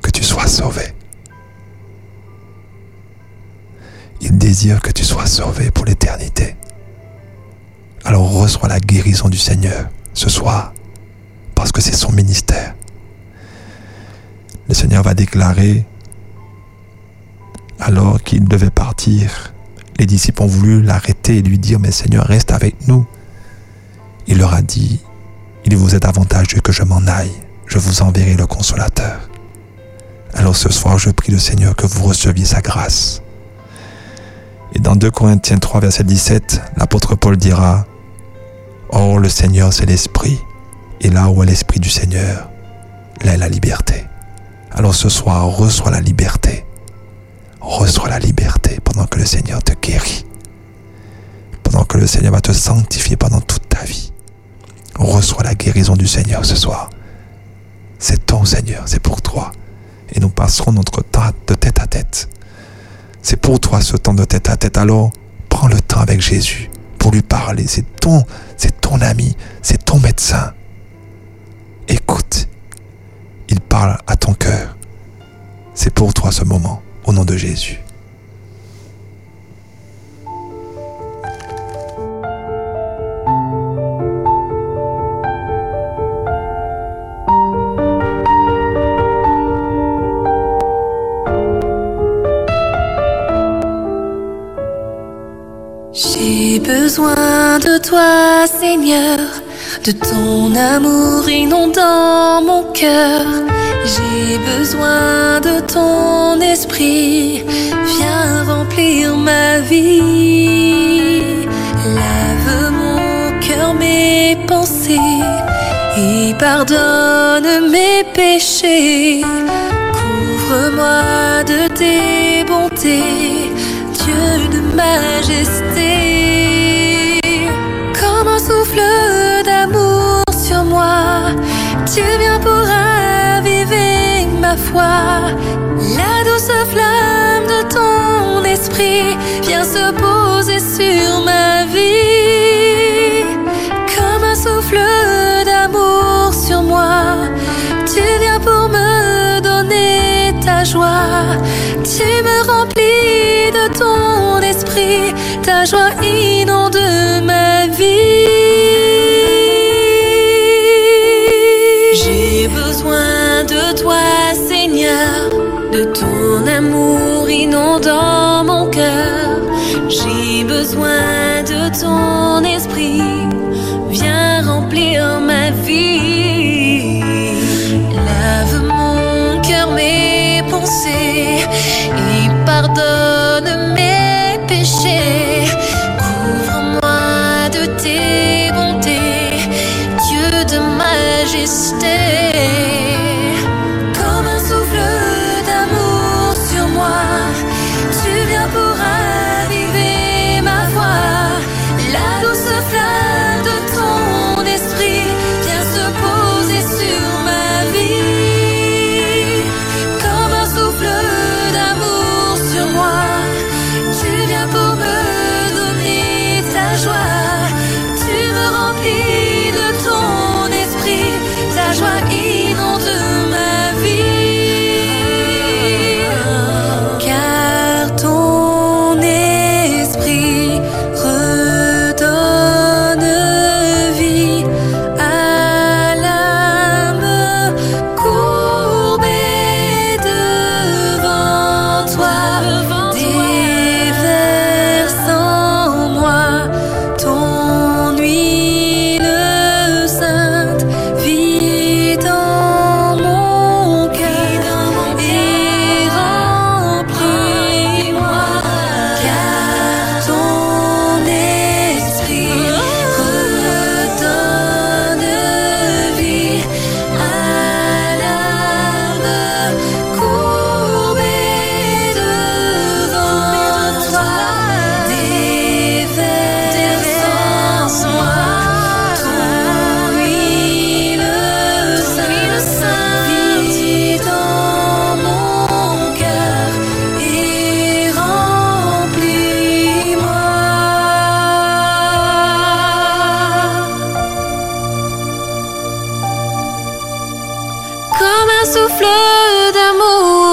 [SPEAKER 1] que tu sois sauvé. Il désire que tu sois sauvé pour l'éternité. Alors reçois la guérison du Seigneur ce soir, parce que c'est son ministère. Le Seigneur va déclarer, alors qu'il devait partir, les disciples ont voulu l'arrêter et lui dire, mais Seigneur, reste avec nous. Il leur a dit, il vous est avantageux que je m'en aille, je vous enverrai le consolateur. Alors ce soir, je prie le Seigneur que vous receviez sa grâce et dans 2 Corinthiens 3, verset 17, l'apôtre Paul dira, Or le Seigneur, c'est l'Esprit, et là où est l'Esprit du Seigneur, là est la liberté. Alors ce soir, reçois la liberté. Reçois la liberté pendant que le Seigneur te guérit. Pendant que le Seigneur va te sanctifier pendant toute ta vie. Reçois la guérison du Seigneur ce soir. C'est ton Seigneur, c'est pour toi. Et nous passerons notre temps de tête à tête c'est pour toi ce temps de tête à tête. Alors, prends le temps avec Jésus pour lui parler. C'est ton, c'est ton ami, c'est ton médecin. Écoute, il parle à ton cœur. C'est pour toi ce moment, au nom de Jésus.
[SPEAKER 3] besoin de toi, Seigneur, de ton amour inondant mon cœur. J'ai besoin de ton esprit, viens remplir ma vie. Lave mon cœur, mes pensées, et pardonne mes péchés. Couvre-moi de tes bontés, Dieu de majesté Tu viens pour raviver ma foi. La douce flamme de ton esprit vient se poser sur ma vie. Comme un souffle d'amour sur moi. Tu viens pour me donner ta joie. Tu me remplis de ton esprit. Ta joie inonde ma vie. Ton amour inondant mon cœur. J'ai besoin de ton esprit, viens remplir ma vie. Lave mon cœur, mes pensées et pardonne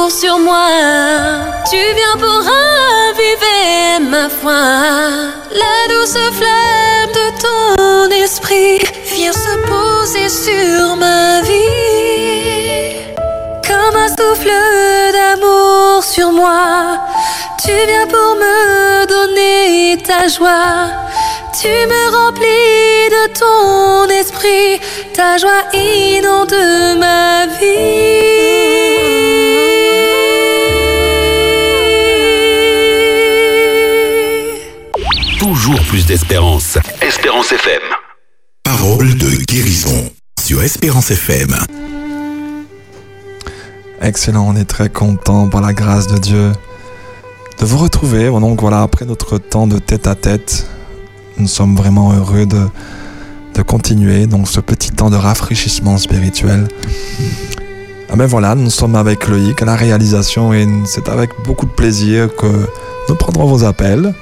[SPEAKER 3] sur moi. Tu viens pour raviver ma foi. La douce flamme de ton esprit vient se poser sur ma vie. Comme un souffle d'amour sur moi. Tu viens pour me donner ta joie. Tu me remplis de ton esprit, ta joie inonde ma
[SPEAKER 4] vie. Toujours plus d'espérance. Espérance FM.
[SPEAKER 5] Parole de guérison sur Espérance FM.
[SPEAKER 1] Excellent, on est très content par la grâce de Dieu de vous retrouver. Donc voilà, après notre temps de tête à tête, nous sommes vraiment heureux de, de continuer donc ce petit temps de rafraîchissement spirituel. Ah ben voilà, nous sommes avec Loïc à la réalisation et c'est avec beaucoup de plaisir que nous prendrons vos appels.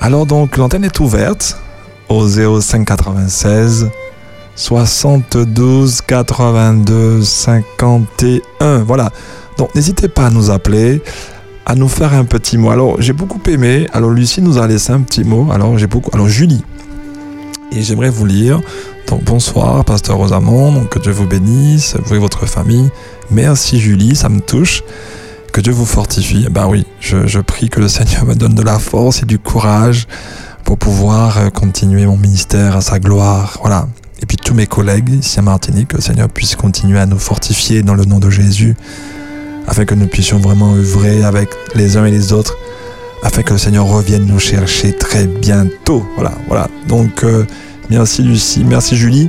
[SPEAKER 1] Alors donc l'antenne est ouverte au 05 96 72 82 51. Voilà. Donc n'hésitez pas à nous appeler, à nous faire un petit mot. Alors j'ai beaucoup aimé. Alors Lucie nous a laissé un petit mot. Alors j'ai beaucoup. Alors Julie. Et j'aimerais vous lire. Donc bonsoir, pasteur Rosamond. Que Dieu vous bénisse, vous et votre famille. Merci Julie, ça me touche. Que Dieu vous fortifie. Ben oui, je, je prie que le Seigneur me donne de la force et du courage pour pouvoir continuer mon ministère à sa gloire. Voilà. Et puis tous mes collègues ici à Martinique, que le Seigneur puisse continuer à nous fortifier dans le nom de Jésus, afin que nous puissions vraiment œuvrer avec les uns et les autres, afin que le Seigneur revienne nous chercher très bientôt. Voilà, voilà. Donc, euh, merci Lucie, merci Julie.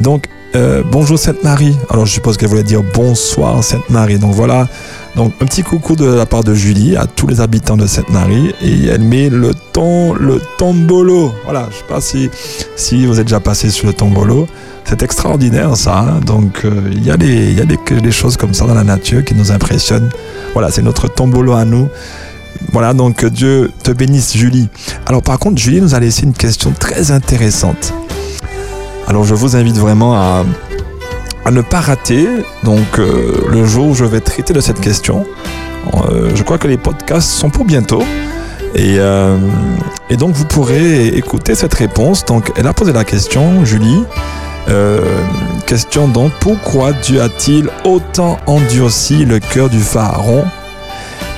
[SPEAKER 1] Donc, euh, bonjour Sainte Marie. Alors, je suppose qu'elle voulait dire bonsoir Sainte Marie. Donc voilà. Donc un petit coucou de la part de Julie à tous les habitants de Sainte-Marie et elle met le ton, le tombolo. Voilà, je sais pas si, si vous êtes déjà passé sur le tombolo. C'est extraordinaire ça. Hein Donc euh, il y a, des, y a des, des, choses comme ça dans la nature qui nous impressionnent. Voilà, c'est notre tombolo à nous. Voilà, donc Dieu te bénisse Julie. Alors par contre, Julie nous a laissé une question très intéressante. Alors je vous invite vraiment à, ne pas rater euh, le jour où je vais traiter de cette question. Euh, je crois que les podcasts sont pour bientôt. Et, euh, et, donc vous pourrez écouter cette réponse. Donc elle a posé la question, Julie. question donc pourquoi Dieu a-t-il autant endurci le cœur du pharaon?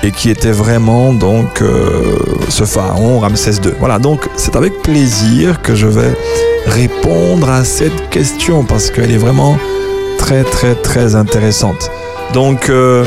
[SPEAKER 1] Et qui était vraiment donc ce pharaon Ramsès II. Voilà donc c'est avec plaisir que je vais répondre à cette question parce qu'elle est vraiment très très très intéressante. Donc euh,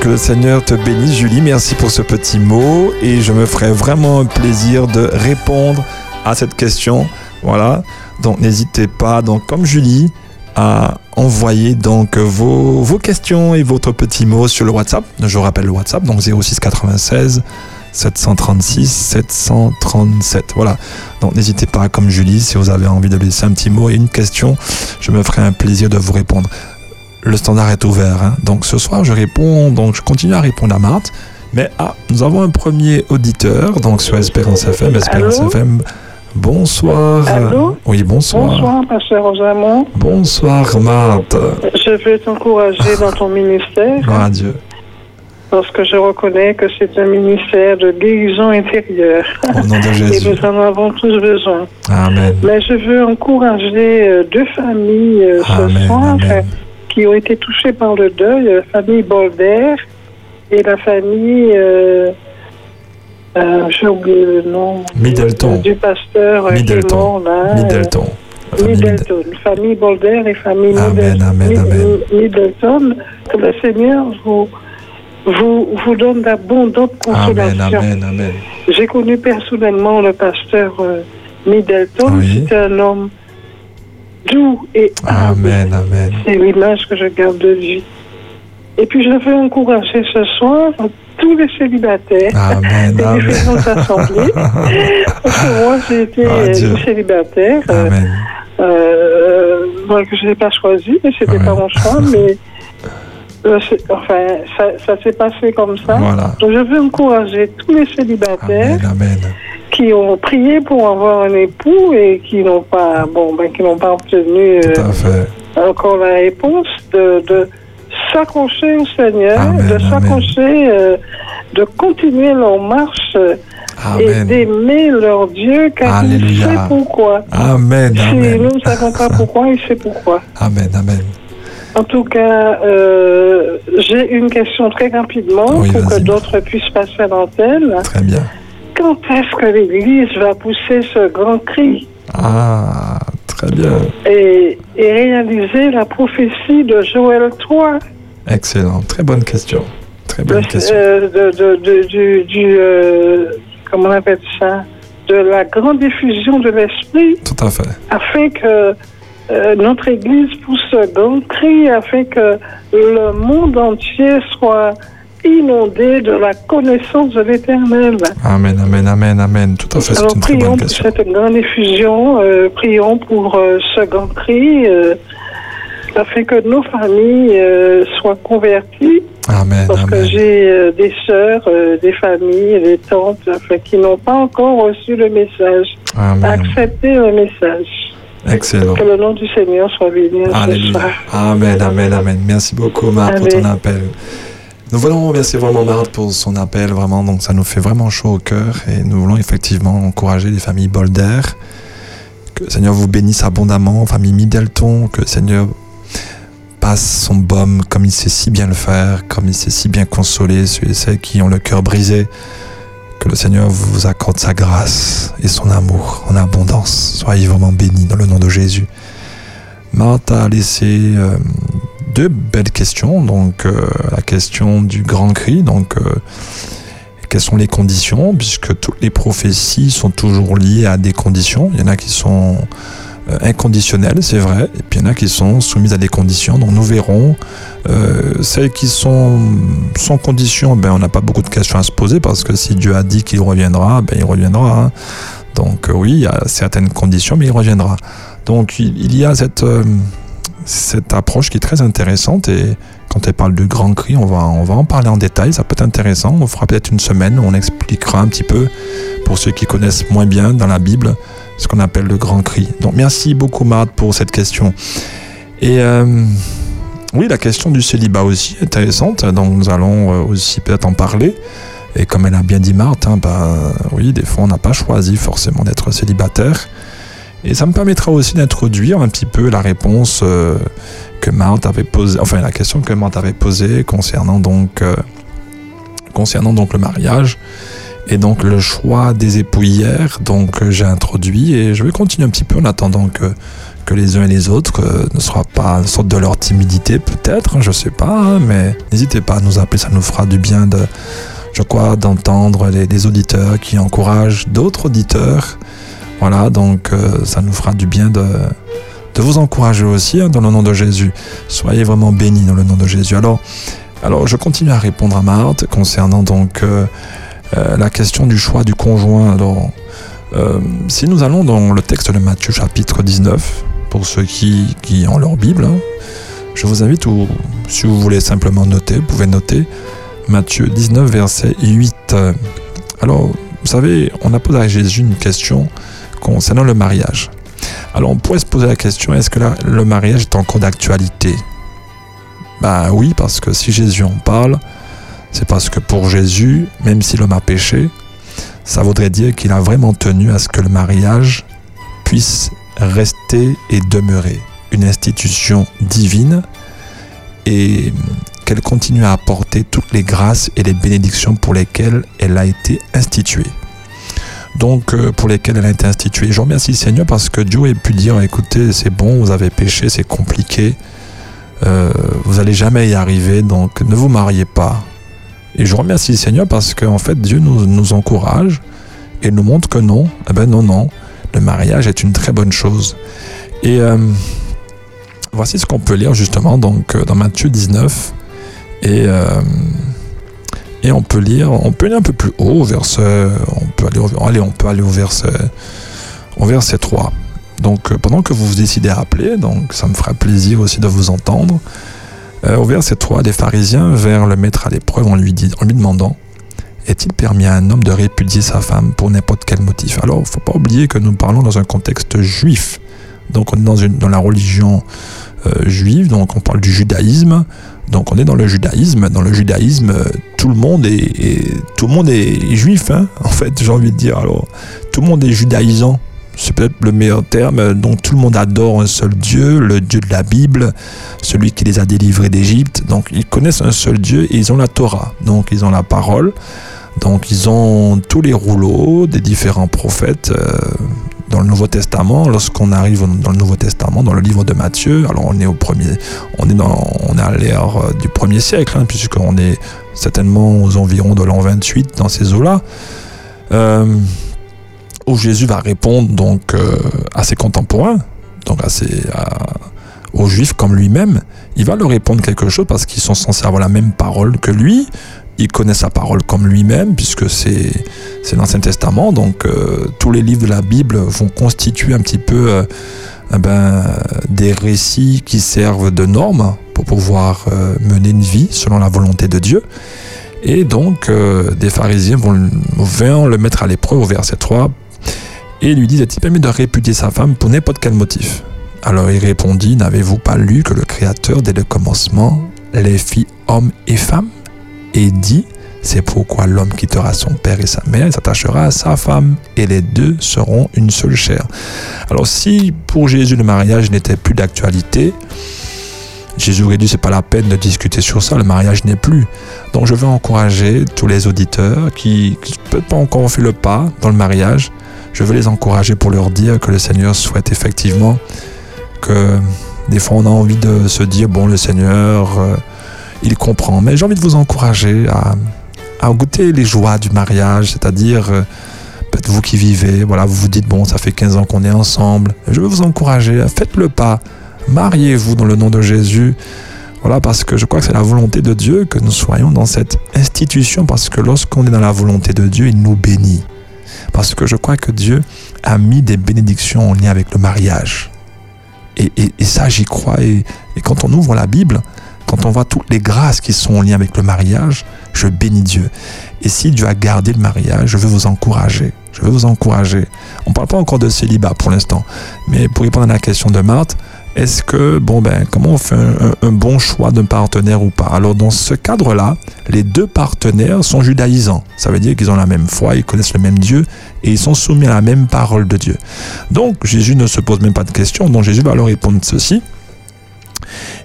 [SPEAKER 1] que le Seigneur te bénisse Julie, merci pour ce petit mot et je me ferai vraiment un plaisir de répondre à cette question. Voilà. Donc n'hésitez pas donc comme Julie à envoyer donc vos, vos questions et votre petit mot sur le WhatsApp. Je rappelle le WhatsApp donc 06 96 736 737. Voilà. Donc n'hésitez pas, comme Julie, si vous avez envie de laisser un petit mot et une question, je me ferai un plaisir de vous répondre. Le standard est ouvert. Hein. Donc ce soir, je réponds, donc je continue à répondre à Marthe. Mais ah, nous avons un premier auditeur, donc sur Espérance FM. Espérance
[SPEAKER 6] Allô
[SPEAKER 1] FM. Bonsoir.
[SPEAKER 6] Allô
[SPEAKER 1] oui, bonsoir.
[SPEAKER 6] Bonsoir, pasteur Rosamond.
[SPEAKER 1] Bonsoir, Marthe.
[SPEAKER 6] Je veux t'encourager dans ton ministère.
[SPEAKER 1] Gloire à Dieu.
[SPEAKER 6] Parce que je reconnais que c'est un ministère de guérison intérieure.
[SPEAKER 1] Au nom de Jésus.
[SPEAKER 6] Et nous en avons tous besoin.
[SPEAKER 1] Amen.
[SPEAKER 6] Mais je veux encourager euh, deux familles euh, ce
[SPEAKER 1] Amen,
[SPEAKER 6] soir
[SPEAKER 1] amen.
[SPEAKER 6] euh, qui ont été touchées par le deuil. La famille Bolder et la famille... Euh, euh, J'ai oublié le nom.
[SPEAKER 1] Middleton.
[SPEAKER 6] Du pasteur qui est
[SPEAKER 1] Middleton.
[SPEAKER 6] mort, là. euh,
[SPEAKER 1] Middleton. Famille
[SPEAKER 6] Middleton, famille Bolder et famille
[SPEAKER 1] Amen,
[SPEAKER 6] Middleton,
[SPEAKER 1] amen, amen.
[SPEAKER 6] Middleton, que le Seigneur vous, vous, vous donne d'abondantes
[SPEAKER 1] Amen,
[SPEAKER 6] consolations.
[SPEAKER 1] amen, amen.
[SPEAKER 6] J'ai connu personnellement le pasteur euh, Middleton,
[SPEAKER 1] Oui.
[SPEAKER 6] c'est un homme doux et humble.
[SPEAKER 1] Amen, amen.
[SPEAKER 6] C'est l'image que je garde de lui. Et puis je veux encourager ce soir tous les célibataires
[SPEAKER 1] Amen, amen.
[SPEAKER 6] différentes assemblées. Parce que moi, j'ai été euh, une célibataire. euh,
[SPEAKER 1] Amen.
[SPEAKER 6] euh, bon, que je n'ai pas choisi, mais c'était
[SPEAKER 1] Ouais.
[SPEAKER 6] pas mon choix, mais euh, enfin, ça, ça s'est passé comme ça.
[SPEAKER 1] Voilà.
[SPEAKER 6] Donc je veux encourager tous les célibataires
[SPEAKER 1] Amen, amen.
[SPEAKER 6] qui ont prié pour avoir un époux et qui n'ont pas, bon, ben, qui n'ont pas obtenu euh, encore la réponse de, de s'accrocher au Seigneur,
[SPEAKER 1] Amen,
[SPEAKER 6] de s'accrocher, euh, de continuer leur marche euh, et d'aimer leur Dieu, car il sait pourquoi.
[SPEAKER 1] Amen,
[SPEAKER 6] Si
[SPEAKER 1] amen.
[SPEAKER 6] nous ne savons pas pourquoi, il sait pourquoi.
[SPEAKER 1] Amen, amen.
[SPEAKER 6] En tout cas, euh, j'ai une question très rapidement
[SPEAKER 1] Oui,
[SPEAKER 6] pour que d'autres puissent passer à l'antenne.
[SPEAKER 1] Très bien.
[SPEAKER 6] Quand est-ce que l'Église va pousser ce grand cri
[SPEAKER 1] Ah, très bien.
[SPEAKER 6] et, et réaliser la prophétie de Joël 3
[SPEAKER 1] Excellent. Très bonne question. Très
[SPEAKER 6] de,
[SPEAKER 1] bonne question.
[SPEAKER 6] euh, de- de- de- du, du, euh, comment on appelle ça? De la grande diffusion de l'esprit
[SPEAKER 1] Tout à fait.
[SPEAKER 6] afin que euh, notre Église pousse ce grand cri afin que le monde entier soit inondé de la connaissance de l'Éternel.
[SPEAKER 1] Amen, amen, amen, amen. Tout à fait, c'est
[SPEAKER 6] Alors
[SPEAKER 1] une très
[SPEAKER 6] prions pour cette grande diffusion, euh, prions pour euh, ce grand cri, euh, afin que nos familles euh, soient converties,
[SPEAKER 1] Amen,
[SPEAKER 6] parce que j'ai euh, des sœurs, euh, des familles, des tantes, enfin, qui n'ont pas encore reçu le message,
[SPEAKER 1] Amen.
[SPEAKER 6] accepté le message.
[SPEAKER 1] Excellent.
[SPEAKER 6] Que le nom du Seigneur soit béni
[SPEAKER 1] Alléluia. Amen, amen, amen. Merci beaucoup, Marthe, pour ton appel. Nous voulons remercier vraiment Marthe pour son appel, vraiment. Donc, ça nous fait vraiment chaud au cœur et nous voulons effectivement encourager les familles Bolder. Que le Seigneur vous bénisse abondamment, famille Middleton. Que le Seigneur passe son baume comme il sait si bien le faire, comme il sait si bien consoler ceux et celles qui ont le cœur brisé. Que le Seigneur vous accorde sa grâce et son amour en abondance. Soyez vraiment bénis dans le nom de Jésus. Marthe a laissé euh, deux belles questions. Donc, euh, la question du grand cri. Donc, euh, quelles sont les conditions? Puisque toutes les prophéties sont toujours liées à des conditions. Il y en a qui sont euh, c'est vrai. Et puis, il y en a qui sont soumises à des conditions. Donc, nous verrons. Euh, celles qui sont sans condition, ben, on n'a pas beaucoup de questions à se poser parce que si Dieu a dit qu'il reviendra, ben, il reviendra. hein. Donc, euh, oui, il y a certaines conditions, mais il reviendra. Donc il, y a cette, euh, cette approche qui est très intéressante et quand elle parle de grand cri, on va, on va en parler en détail, ça peut être intéressant. On fera peut-être une semaine on expliquera un petit peu, pour ceux qui connaissent moins bien dans la Bible, ce qu'on appelle le grand cri. Donc merci beaucoup Marthe pour cette question. Et euh, oui, la question du célibat aussi est intéressante, donc nous allons euh, aussi peut-être en parler. Et comme elle a bien dit Marthe, hein, bah, oui, des fois on n'a pas choisi forcément d'être célibataire. Et ça me permettra aussi d'introduire un petit peu la réponse euh, que Marthe avait posée, enfin la question que Marthe avait posée concernant donc, concernant donc le mariage et donc le choix des époux hier. Donc euh, j'ai introduit et je vais continuer un petit peu en attendant que, que les uns et les autres ne soient pas de leur timidité peut-être, je sais pas, hein, mais n'hésitez pas à nous appeler, ça nous fera du bien de, je crois, d'entendre les, les auditeurs qui encouragent d'autres auditeurs. Voilà, donc euh, ça nous fera du bien de, de vous encourager aussi hein, dans le nom de Jésus. Soyez vraiment bénis dans le nom de Jésus. Alors, alors je continue à répondre à Marthe concernant donc euh, euh, la question du choix du conjoint. Euh, si nous allons dans le texte de Matthieu chapitre 19, pour ceux qui, qui ont leur Bible, hein, je vous invite, ou si vous voulez simplement noter, vous pouvez noter Matthieu 19, verset 8. Alors, vous savez, on a posé à Jésus une question concernant le mariage. Alors on pourrait se poser la question, est-ce que là, le mariage est encore d'actualité? Bah oui, parce que si Jésus en parle, c'est parce que pour Jésus, même si l'homme a péché, ça voudrait dire qu'il a vraiment tenu à ce que le mariage puisse rester et demeurer une institution divine et qu'elle continue à apporter toutes les grâces et les bénédictions pour lesquelles elle a été instituée donc euh, pour lesquels elle a été instituée. Je remercie Seigneur parce que Dieu a pu dire écoutez, c'est bon, vous avez péché, c'est compliqué, euh, vous allez jamais y arriver, donc ne vous mariez pas. Et je remercie le Seigneur parce qu'en fait, Dieu nous, nous encourage et nous montre que non, eh ben non, non, le mariage est une très bonne chose. Et euh, voici ce qu'on peut lire justement donc, euh, dans Matthieu 19 et. euh, et on peut lire, on peut aller un peu plus haut au verset, on peut aller, on peut aller au verset, au verset 3. Donc pendant que vous vous décidez à appeler, donc ça me fera plaisir aussi de vous entendre. Euh, au verset 3, des pharisiens vers le maître à l'épreuve en lui, demandant Est-il permis à un homme de répudier sa femme pour n'importe quel motif? Alors, il ne faut pas oublier que nous parlons dans un contexte juif. Donc, on est dans, la religion euh, juive, donc on parle du judaïsme. Donc on est dans le judaïsme. Dans le judaïsme, tout le monde est, tout le monde est juif, hein, en fait, j'ai envie de dire. Alors, tout le monde est judaïsant. C'est peut-être le meilleur terme. Donc tout le monde adore un seul Dieu, le Dieu de la Bible, celui qui les a délivrés d'Égypte. Donc ils connaissent un seul Dieu et ils ont la Torah. Donc ils ont la parole. Donc ils ont tous les rouleaux des différents prophètes. Euh, dans le Nouveau Testament, lorsqu'on arrive dans le Nouveau Testament, dans le livre de Matthieu, alors on est au premier, on est dans, à l'ère euh, du premier siècle, hein, puisqu'on est certainement aux environs de l'an 28 dans ces eaux-là, euh, où Jésus va répondre donc euh, à ses contemporains, donc à aux Juifs comme lui-même, il va leur répondre quelque chose parce qu'ils sont censés avoir la même parole que lui, il connaît sa parole comme lui-même, puisque c'est, l'Ancien Testament. Donc, euh, tous les livres de la Bible vont constituer un petit peu euh, eh ben, des récits qui servent de normes pour pouvoir mener une vie selon la volonté de Dieu. Et donc, des pharisiens vont, vont le mettre à l'épreuve au verset 3 et lui disent Est-il permis de répudier sa femme pour n'importe quel motif? Alors il répondit N'avez-vous pas lu que le Créateur, dès le commencement, les fit hommes et femmes? Et dit, c'est pourquoi l'homme quittera son père et sa mère et s'attachera à sa femme, et les deux seront une seule chair. Alors si pour Jésus le mariage n'était plus d'actualité, Jésus aurait dit c'est pas la peine de discuter sur ça, le mariage n'est plus. Donc je veux encourager tous les auditeurs qui ne peuvent pas encore fait le pas dans le mariage. Je veux les encourager pour leur dire que le Seigneur souhaite effectivement que des fois on a envie de se dire bon le Seigneur euh, il comprend. Mais j'ai envie de vous encourager à, goûter les joies du mariage, c'est-à-dire euh, peut-être vous qui vivez, voilà, vous vous dites bon, ça fait 15 ans qu'on est ensemble. Je veux vous encourager, faites le pas, mariez-vous dans le nom de Jésus. Voilà, parce que je crois que c'est la volonté de Dieu que nous soyons dans cette institution, parce que lorsqu'on est dans la volonté de Dieu, il nous bénit. Parce que je crois que Dieu a mis des bénédictions en lien avec le mariage. Et, ça, j'y crois. et, quand on ouvre la Bible, quand on voit toutes les grâces qui sont en lien avec le mariage, je bénis Dieu. Et si Dieu a gardé le mariage, je veux vous encourager. Je veux vous encourager. On ne parle pas encore de célibat pour l'instant. Mais pour répondre à la question de Marthe, est-ce que, bon ben, comment on fait un, bon choix d'un partenaire ou pas? Alors dans ce cadre-là, les deux partenaires sont judaïsants. Ça veut dire qu'ils ont la même foi, ils connaissent le même Dieu et ils sont soumis à la même parole de Dieu. Donc Jésus ne se pose même pas de questions. Donc Jésus va leur répondre ceci.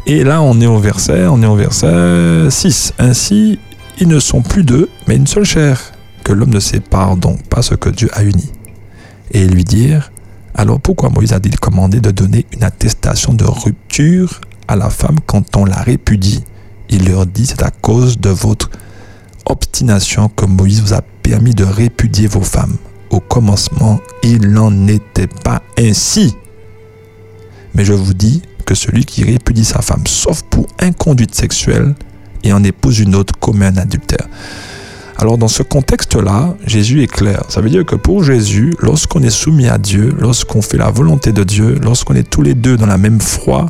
[SPEAKER 1] Et là, on est au verset, on est au verset 6. Ainsi, ils ne sont plus deux, mais une seule chair, que l'homme ne sépare donc pas ce que Dieu a uni. Et lui dire, alors pourquoi Moïse a-t-il commandé de donner une attestation de rupture à la femme quand on la répudie? Il leur dit, c'est à cause de votre obstination que Moïse vous a permis de répudier vos femmes. Au commencement, il n'en était pas ainsi. Mais je vous dis que celui qui répudie sa femme, sauf pour inconduite sexuelle, et en épouse une autre commet un adultère. Alors dans ce contexte-là, Jésus est clair. Ça veut dire que pour Jésus, lorsqu'on est soumis à Dieu, lorsqu'on fait la volonté de Dieu, lorsqu'on est tous les deux dans la même foi,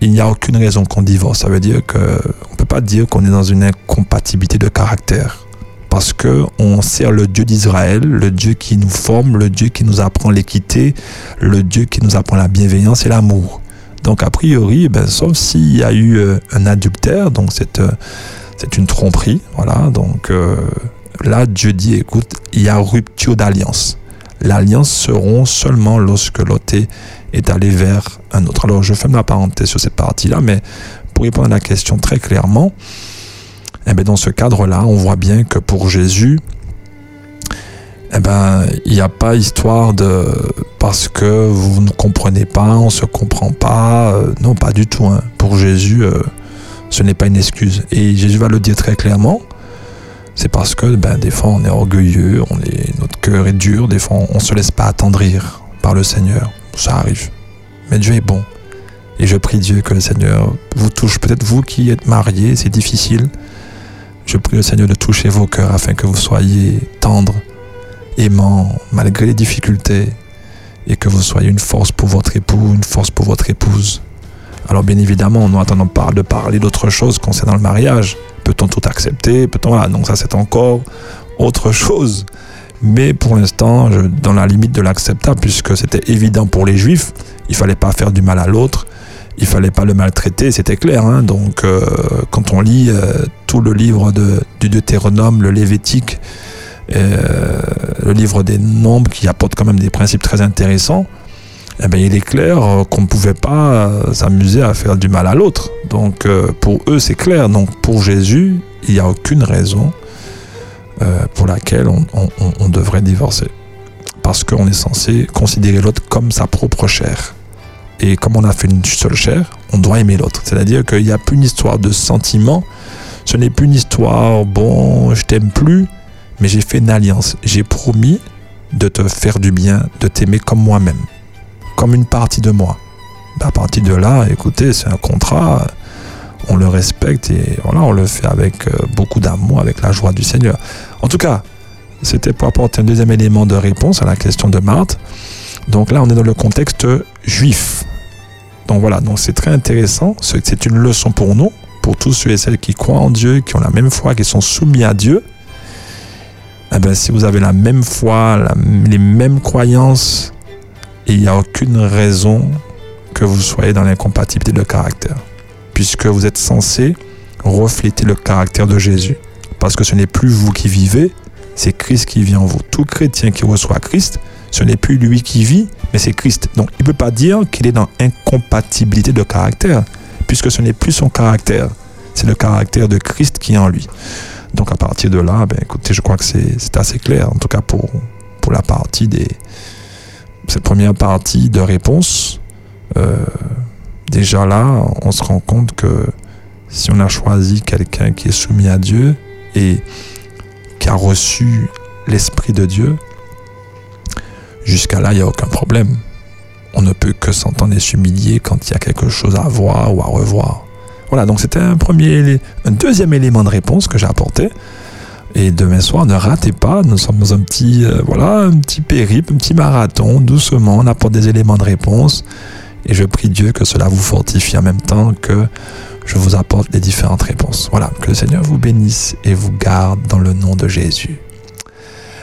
[SPEAKER 1] il n'y a aucune raison qu'on divorce. Ça veut dire qu'on ne peut pas dire qu'on est dans une incompatibilité de caractère parce que on sert le Dieu d'Israël, le Dieu qui nous forme, le Dieu qui nous apprend l'équité, le Dieu qui nous apprend la bienveillance et l'amour. Donc a priori, ben, sauf s'il y a eu euh, un adultère, donc c'est euh, c'est une tromperie, voilà. Donc euh, là, Dieu dit, écoute, il y a rupture d'alliance. L'alliance seront seulement lorsque l'autre est allé vers un autre. Alors je ferme la parenthèse sur cette partie-là, mais pour répondre à la question très clairement, eh bien, dans ce cadre-là, on voit bien que pour Jésus, eh ben, il n'y a pas histoire de parce que vous ne comprenez pas, on se comprend pas. Euh, non, pas du tout. Hein. Pour Jésus, euh, ce n'est pas une excuse. Et Jésus va le dire très clairement. C'est parce que ben, des fois on est orgueilleux, on est, notre cœur est dur, des fois on ne se laisse pas attendrir par le Seigneur. Ça arrive. Mais Dieu est bon. Et je prie Dieu que le Seigneur vous touche. Peut-être vous qui êtes mariés, c'est difficile. Je prie le Seigneur de toucher vos cœurs afin que vous soyez tendres aimant malgré les difficultés et que vous soyez une force pour votre époux, une force pour votre épouse. Alors bien évidemment, nous attendons pas de parler d'autre chose concernant le mariage. Peut-on tout accepter Peut-on voilà, donc ça c'est encore autre chose. Mais pour l'instant, dans la limite de l'acceptable, puisque c'était évident pour les juifs, il fallait pas faire du mal à l'autre. il fallait pas le maltraiter, c'était clair. hein. Donc, euh, quand on lit euh, tout le livre de, du Deutéronome, le Lévitique, euh, le livre des Nombres, qui apporte quand même des principes très intéressants, eh ben, il est clair euh, qu'on ne pouvait pas euh, s'amuser à faire du mal à l'autre. Donc, euh, pour eux, c'est clair. Donc, pour Jésus, il n'y a aucune raison pour laquelle on- on devrait divorcer. Parce qu'on est censé considérer l'autre comme sa propre chair. Et comme on a fait une seule chair, on doit aimer l'autre. C'est-à-dire qu'il n'y a plus une histoire de sentiment. Ce n'est plus une histoire, bon, je t'aime plus, mais j'ai fait une alliance. J'ai promis de te faire du bien, de t'aimer comme moi-même, comme une partie de moi. À partir de là, écoutez, c'est un contrat, on le respecte et voilà, on le fait avec euh, beaucoup d'amour, avec la joie du Seigneur. En tout cas, c'était pour apporter un deuxième élément de réponse à la question de Marthe. Donc là, on est dans le contexte juif. Donc voilà, donc c'est très intéressant. C'est une leçon pour nous, pour tous ceux et celles qui croient en Dieu, qui ont la même foi, qui sont soumis à Dieu. Eh ben, si vous avez la même foi, les mêmes croyances, il n'y a aucune raison que vous soyez dans l'incompatibilité de caractère. Puisque vous êtes censé refléter le caractère de Jésus. Parce que ce n'est plus vous qui vivez, c'est Christ qui vit en vous. Tout chrétien qui reçoit Christ, ce n'est plus lui qui vit, mais c'est Christ. Donc il ne peut pas dire qu'il est dans incompatibilité de caractère, puisque ce n'est plus son caractère, c'est le caractère de Christ qui est en lui. Donc à partir de là, ben, écoutez, je crois que c'est assez clair, en tout cas pour la partie des... Cette première partie de réponse, euh, déjà là, on se rend compte que si on a choisi quelqu'un qui est soumis à Dieu et qui a reçu l'Esprit de Dieu, jusqu'à là, il n'y a aucun problème. On ne peut que s'entendre et s'humilier quand il y a quelque chose à voir ou à revoir. Voilà, donc c'était un premier, un deuxième élément de réponse que j'ai apporté. Et demain soir, ne ratez pas, nous sommes dans un petit, euh, voilà, un petit périple, un petit marathon, doucement, on apporte des éléments de réponse. Et je prie Dieu que cela vous fortifie en même temps que je vous apporte les différentes réponses. Voilà, que le Seigneur vous bénisse et vous garde dans le nom de Jésus.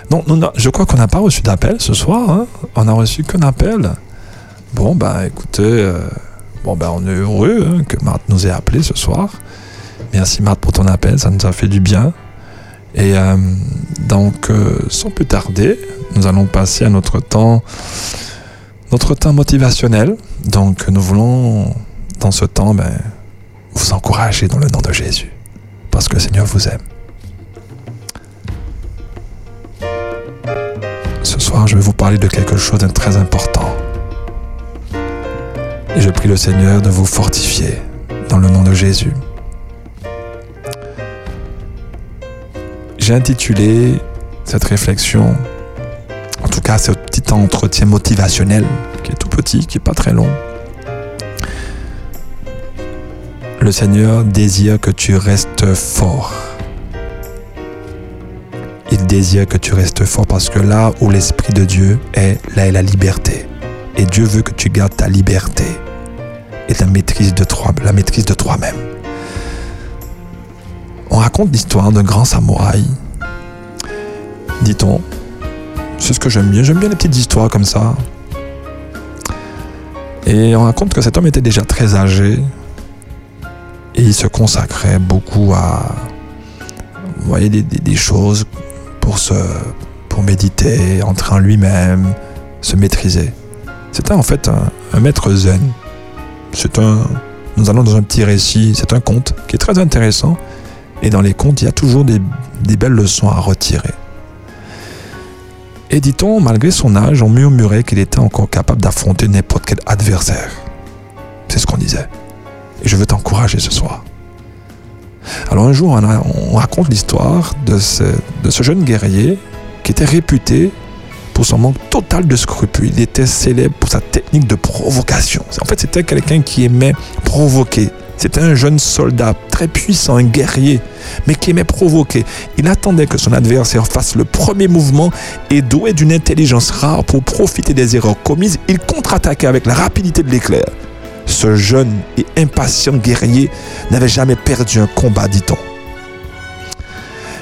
[SPEAKER 1] N'a- je crois qu'on n'a pas reçu d'appel ce soir. hein. On n'a reçu qu'un appel. Bon, bah écoutez, euh, bon, bah, on est heureux hein, que Marthe nous ait appelé ce soir. Merci Marthe pour ton appel, ça nous a fait du bien. Et euh, donc, euh, sans plus tarder, nous allons passer à notre temps, notre temps motivationnel. Donc, nous voulons, dans ce temps, ben, vous encourager dans le nom de Jésus. Parce que le Seigneur vous aime. Ce soir, je vais vous parler de quelque chose de très important. Et je prie le Seigneur de vous fortifier dans le nom de Jésus. J'ai intitulé cette réflexion, en tout cas ce petit entretien motivationnel, qui est tout petit, qui est pas très long. Le Seigneur désire que tu restes fort. Il désire que tu restes fort parce que là où l'Esprit de Dieu est, là est la liberté. Et Dieu veut que tu gardes ta liberté et la maîtrise de toi, la maîtrise de toi-même. On raconte l'histoire d'un grand samouraï. Dit-on. C'est ce que j'aime bien. J'aime bien les petites histoires comme ça. Et on raconte que cet homme était déjà très âgé. Et il se consacrait beaucoup à vous voyez, des choses pour, se, pour méditer, entrer en lui-même, se maîtriser. C'était en fait un, un maître zen. C'est un, nous allons dans un petit récit, c'est un conte qui est très intéressant. Et dans les contes, il y a toujours des, belles leçons à retirer. Et dit-on, malgré son âge, on murmurait qu'il était encore capable d'affronter n'importe quel adversaire. C'est ce qu'on disait. Et je veux t'encourager ce soir. Alors un jour, on, raconte l'histoire de ce jeune guerrier qui était réputé pour son manque total de scrupules. Il était célèbre pour sa technique de provocation. En fait, c'était quelqu'un qui aimait provoquer. C'était un jeune soldat très puissant, un guerrier, mais qui aimait provoquer. Il attendait que son adversaire fasse le premier mouvement et doué d'une intelligence rare pour profiter des erreurs commises, il contre-attaquait avec la rapidité de l'éclair. Ce jeune et impatient guerrier n'avait jamais perdu un combat, dit-on.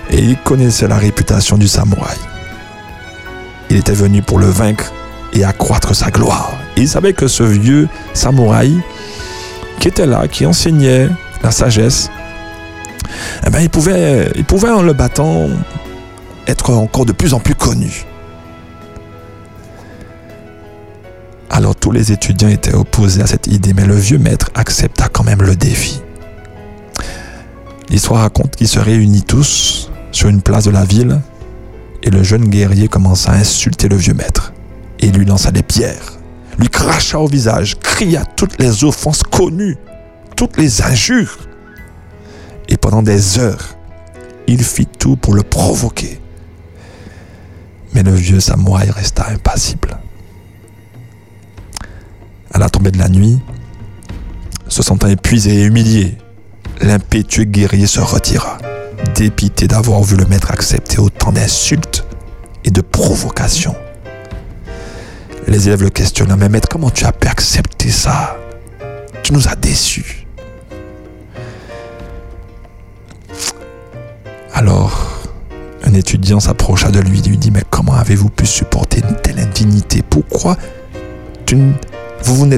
[SPEAKER 1] Et il connaissait la réputation du samouraï. Il était venu pour le vaincre et accroître sa gloire. Il savait que ce vieux samouraï qui était là, qui enseignait la sagesse, eh il, pouvait, il pouvait, en le battant, être encore de plus en plus connu. Alors tous les étudiants étaient opposés à cette idée, mais le vieux maître accepta quand même le défi. L'histoire raconte qu'ils se réunissent tous sur une place de la ville et le jeune guerrier commença à insulter le vieux maître et lui lança des pierres, lui cracha au visage, cria toutes les offenses connues, toutes les injures. Et pendant des heures, il fit tout pour le provoquer. Mais le vieux samouraï resta impassible. À la tombée de la nuit, se sentant épuisé et humilié, l'impétueux guerrier se retira, dépité d'avoir vu le maître accepter autant d'insultes et de provocations. Les élèves le questionnent, mais maître, comment tu as pu accepter ça? Tu nous as déçus. Alors, un étudiant s'approcha de lui et lui dit, mais comment avez-vous pu supporter une telle indignité? Pourquoi tu ne vous vous,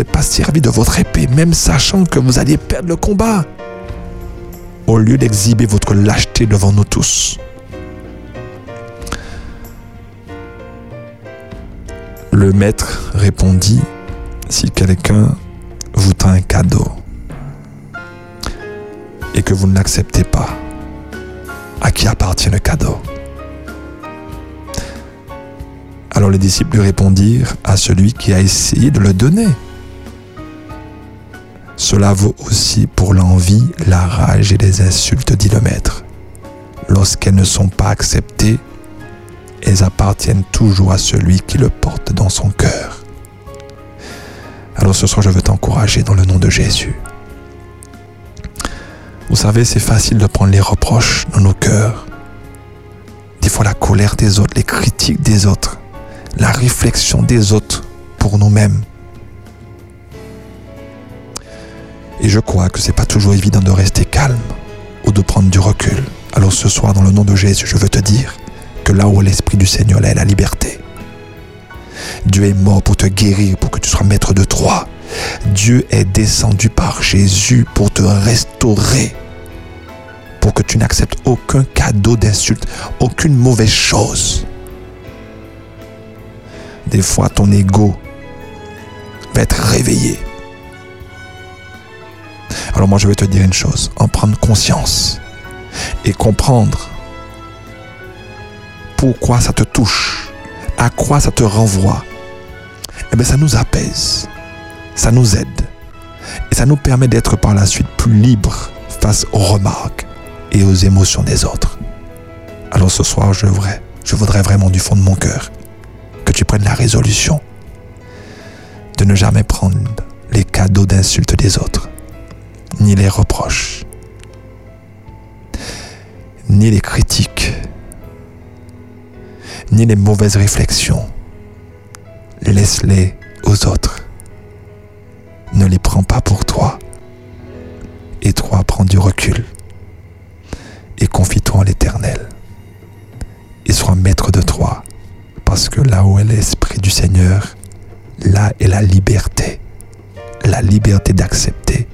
[SPEAKER 1] êtes pas servi de votre épée, même sachant que vous alliez perdre le combat? Au lieu d'exhiber votre lâcheté devant nous tous. Le maître répondit, si quelqu'un vous tend un cadeau et que vous ne l'acceptez pas, à qui appartient le cadeau? Alors les disciples lui répondirent à celui qui a essayé de le donner. Cela vaut aussi pour l'envie, la rage et les insultes, dit le maître. Lorsqu'elles ne sont pas acceptées, elles appartiennent toujours à celui qui le porte dans son cœur. Alors ce soir, je veux t'encourager dans le nom de Jésus. Vous savez, c'est facile de prendre les reproches dans nos cœurs. Des fois, la colère des autres, les critiques des autres la réflexion des autres pour nous-mêmes. Et je crois que c'est pas toujours évident de rester calme ou de prendre du recul. Alors ce soir, dans le nom de Jésus, je veux te dire que là où l'Esprit du Seigneur est la liberté. Dieu est mort pour te guérir, pour que tu sois maître de toi. Dieu est descendu par Jésus pour te restaurer, pour que tu n'acceptes aucun cadeau d'insulte, aucune mauvaise chose. Des fois, ton ego va être réveillé. Alors moi, je vais te dire une chose, en prendre conscience et comprendre pourquoi ça te touche, à quoi ça te renvoie, eh bien, ça nous apaise, ça nous aide et ça nous permet d'être par la suite plus libres face aux remarques et aux émotions des autres. Alors ce soir, je voudrais, je voudrais vraiment du fond de mon cœur que tu prennes la résolution de ne jamais prendre les cadeaux d'insultes des autres, ni les reproches, ni les critiques, ni les mauvaises réflexions. Laisse-les aux autres. Ne les prends pas pour toi. Et toi, prends du recul. Et confie-toi en l'Éternel. Et sois maître de toi parce que là où est l'Esprit du Seigneur, là est la liberté. La liberté d'accepter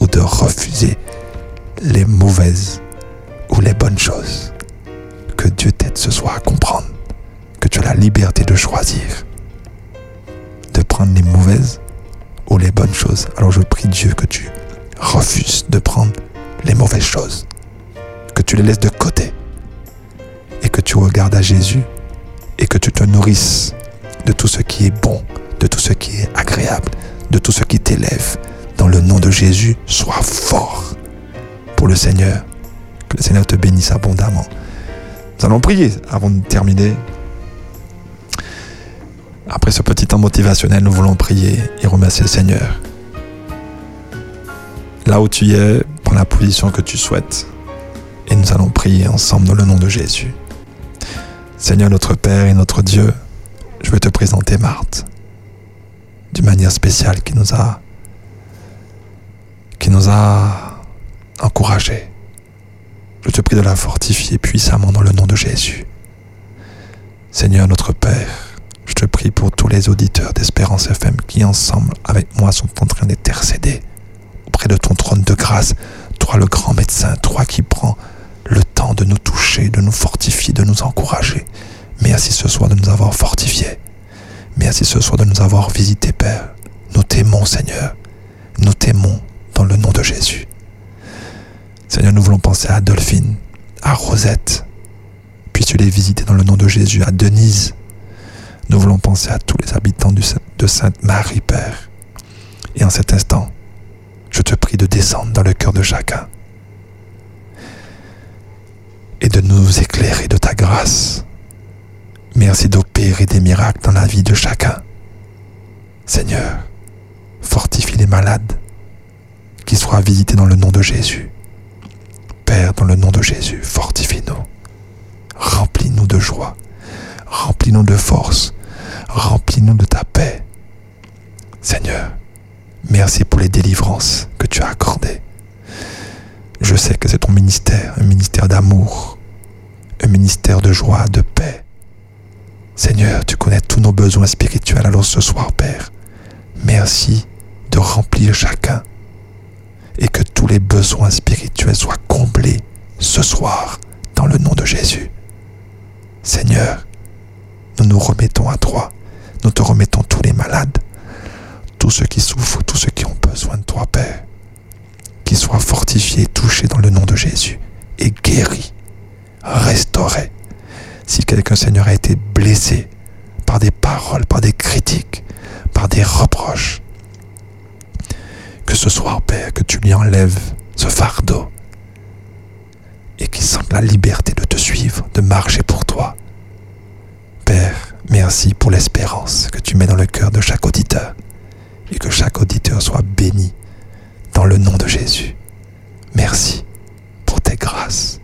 [SPEAKER 1] ou de refuser les mauvaises ou les bonnes choses. Que Dieu t'aide ce soir à comprendre que tu as la liberté de choisir, de prendre les mauvaises ou les bonnes choses. Alors je prie Dieu que tu refuses de prendre les mauvaises choses, que tu les laisses de côté et que tu regardes à Jésus et que tu te nourrisses de tout ce qui est bon, de tout ce qui est agréable, de tout ce qui t'élève. Dans le nom de Jésus, sois fort pour le Seigneur. Que le Seigneur te bénisse abondamment. Nous allons prier avant de terminer. Après ce petit temps motivationnel, nous voulons prier et remercier le Seigneur. Là où tu es, prends la position que tu souhaites. Et nous allons prier ensemble dans le nom de Jésus. Seigneur notre Père et notre Dieu, je veux te présenter Marthe d'une manière spéciale qui nous a qui nous a encouragés. Je te prie de la fortifier puissamment dans le nom de Jésus. Seigneur notre Père, je te prie pour tous les auditeurs d'Espérance FM qui ensemble avec moi sont en train d'intercéder auprès de ton trône de grâce. Toi le grand médecin, toi qui prends le temps de nous toucher, de nous fortifier, de nous encourager. Merci ce soir de nous avoir fortifiés. Merci ce soir de nous avoir visités, Père. Nous t'aimons, Seigneur. Nous t'aimons dans le nom de Jésus. Seigneur, nous voulons penser à Adolphine, à Rosette. Puisses-tu les visiter dans le nom de Jésus, à Denise. Nous voulons penser à tous les habitants de Sainte-Marie, Père. Et en cet instant, je te prie de descendre dans le cœur de chacun et de nous éclairer de ta grâce. Merci d'opérer des miracles dans la vie de chacun. Seigneur, fortifie les malades, qu'ils soient visités dans le nom de Jésus. Père, dans le nom de Jésus, fortifie-nous. Remplis-nous de joie. Remplis-nous de force. Remplis-nous de ta paix. Seigneur, merci pour les délivrances que tu as accordées. Je sais que c'est ton ministère, un ministère d'amour, un ministère de joie, de paix. Seigneur, tu connais tous nos besoins spirituels. Alors ce soir, Père, merci de remplir chacun et que tous les besoins spirituels soient comblés ce soir dans le nom de Jésus. Seigneur, nous nous remettons à toi. Nous te remettons tous les malades, tous ceux qui souffrent, tous ceux qui ont besoin de toi, Père. Qu'ils soient fortifiés, touchés dans le nom de Jésus et guéris, restaurés si quelqu'un, Seigneur, a été blessé par des paroles, par des critiques, par des reproches, que ce soir, Père, que tu lui enlèves ce fardeau et qu'il sente la liberté de te suivre, de marcher pour toi. Père, merci pour l'espérance que tu mets dans le cœur de chaque auditeur et que chaque auditeur soit béni dans le nom de Jésus. Merci pour tes grâces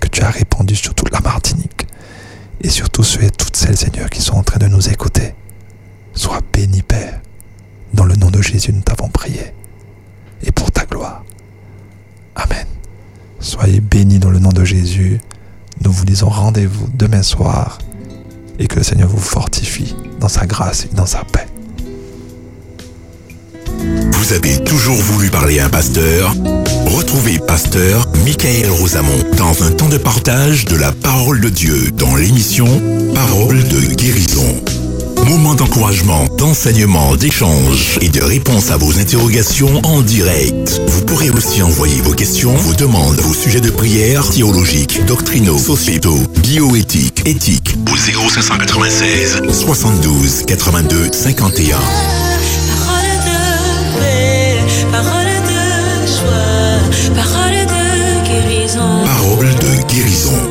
[SPEAKER 1] que tu as répandues sur toute la Martinique et surtout ceux et toutes celles, Seigneur, qui sont en train de nous écouter. Sois béni, Père. Dans le nom de Jésus, nous t'avons prié. Et pour ta gloire. Amen. Soyez bénis dans le nom de Jésus. Nous vous disons rendez-vous demain soir et que le Seigneur vous fortifie dans sa grâce et dans sa paix.
[SPEAKER 5] Vous avez toujours voulu parler à un pasteur? Retrouvez pasteur Michael Rosamond dans un temps de partage de la parole de Dieu dans l'émission Parole de guérison. Moment d'encouragement, d'enseignement, d'échange et de réponse à vos interrogations en direct. Vous pourrez aussi envoyer vos questions, vos demandes, vos sujets de prière théologiques, doctrinaux, sociétaux, bioéthiques, éthiques au 0596 72 82 51. Parole de guérison.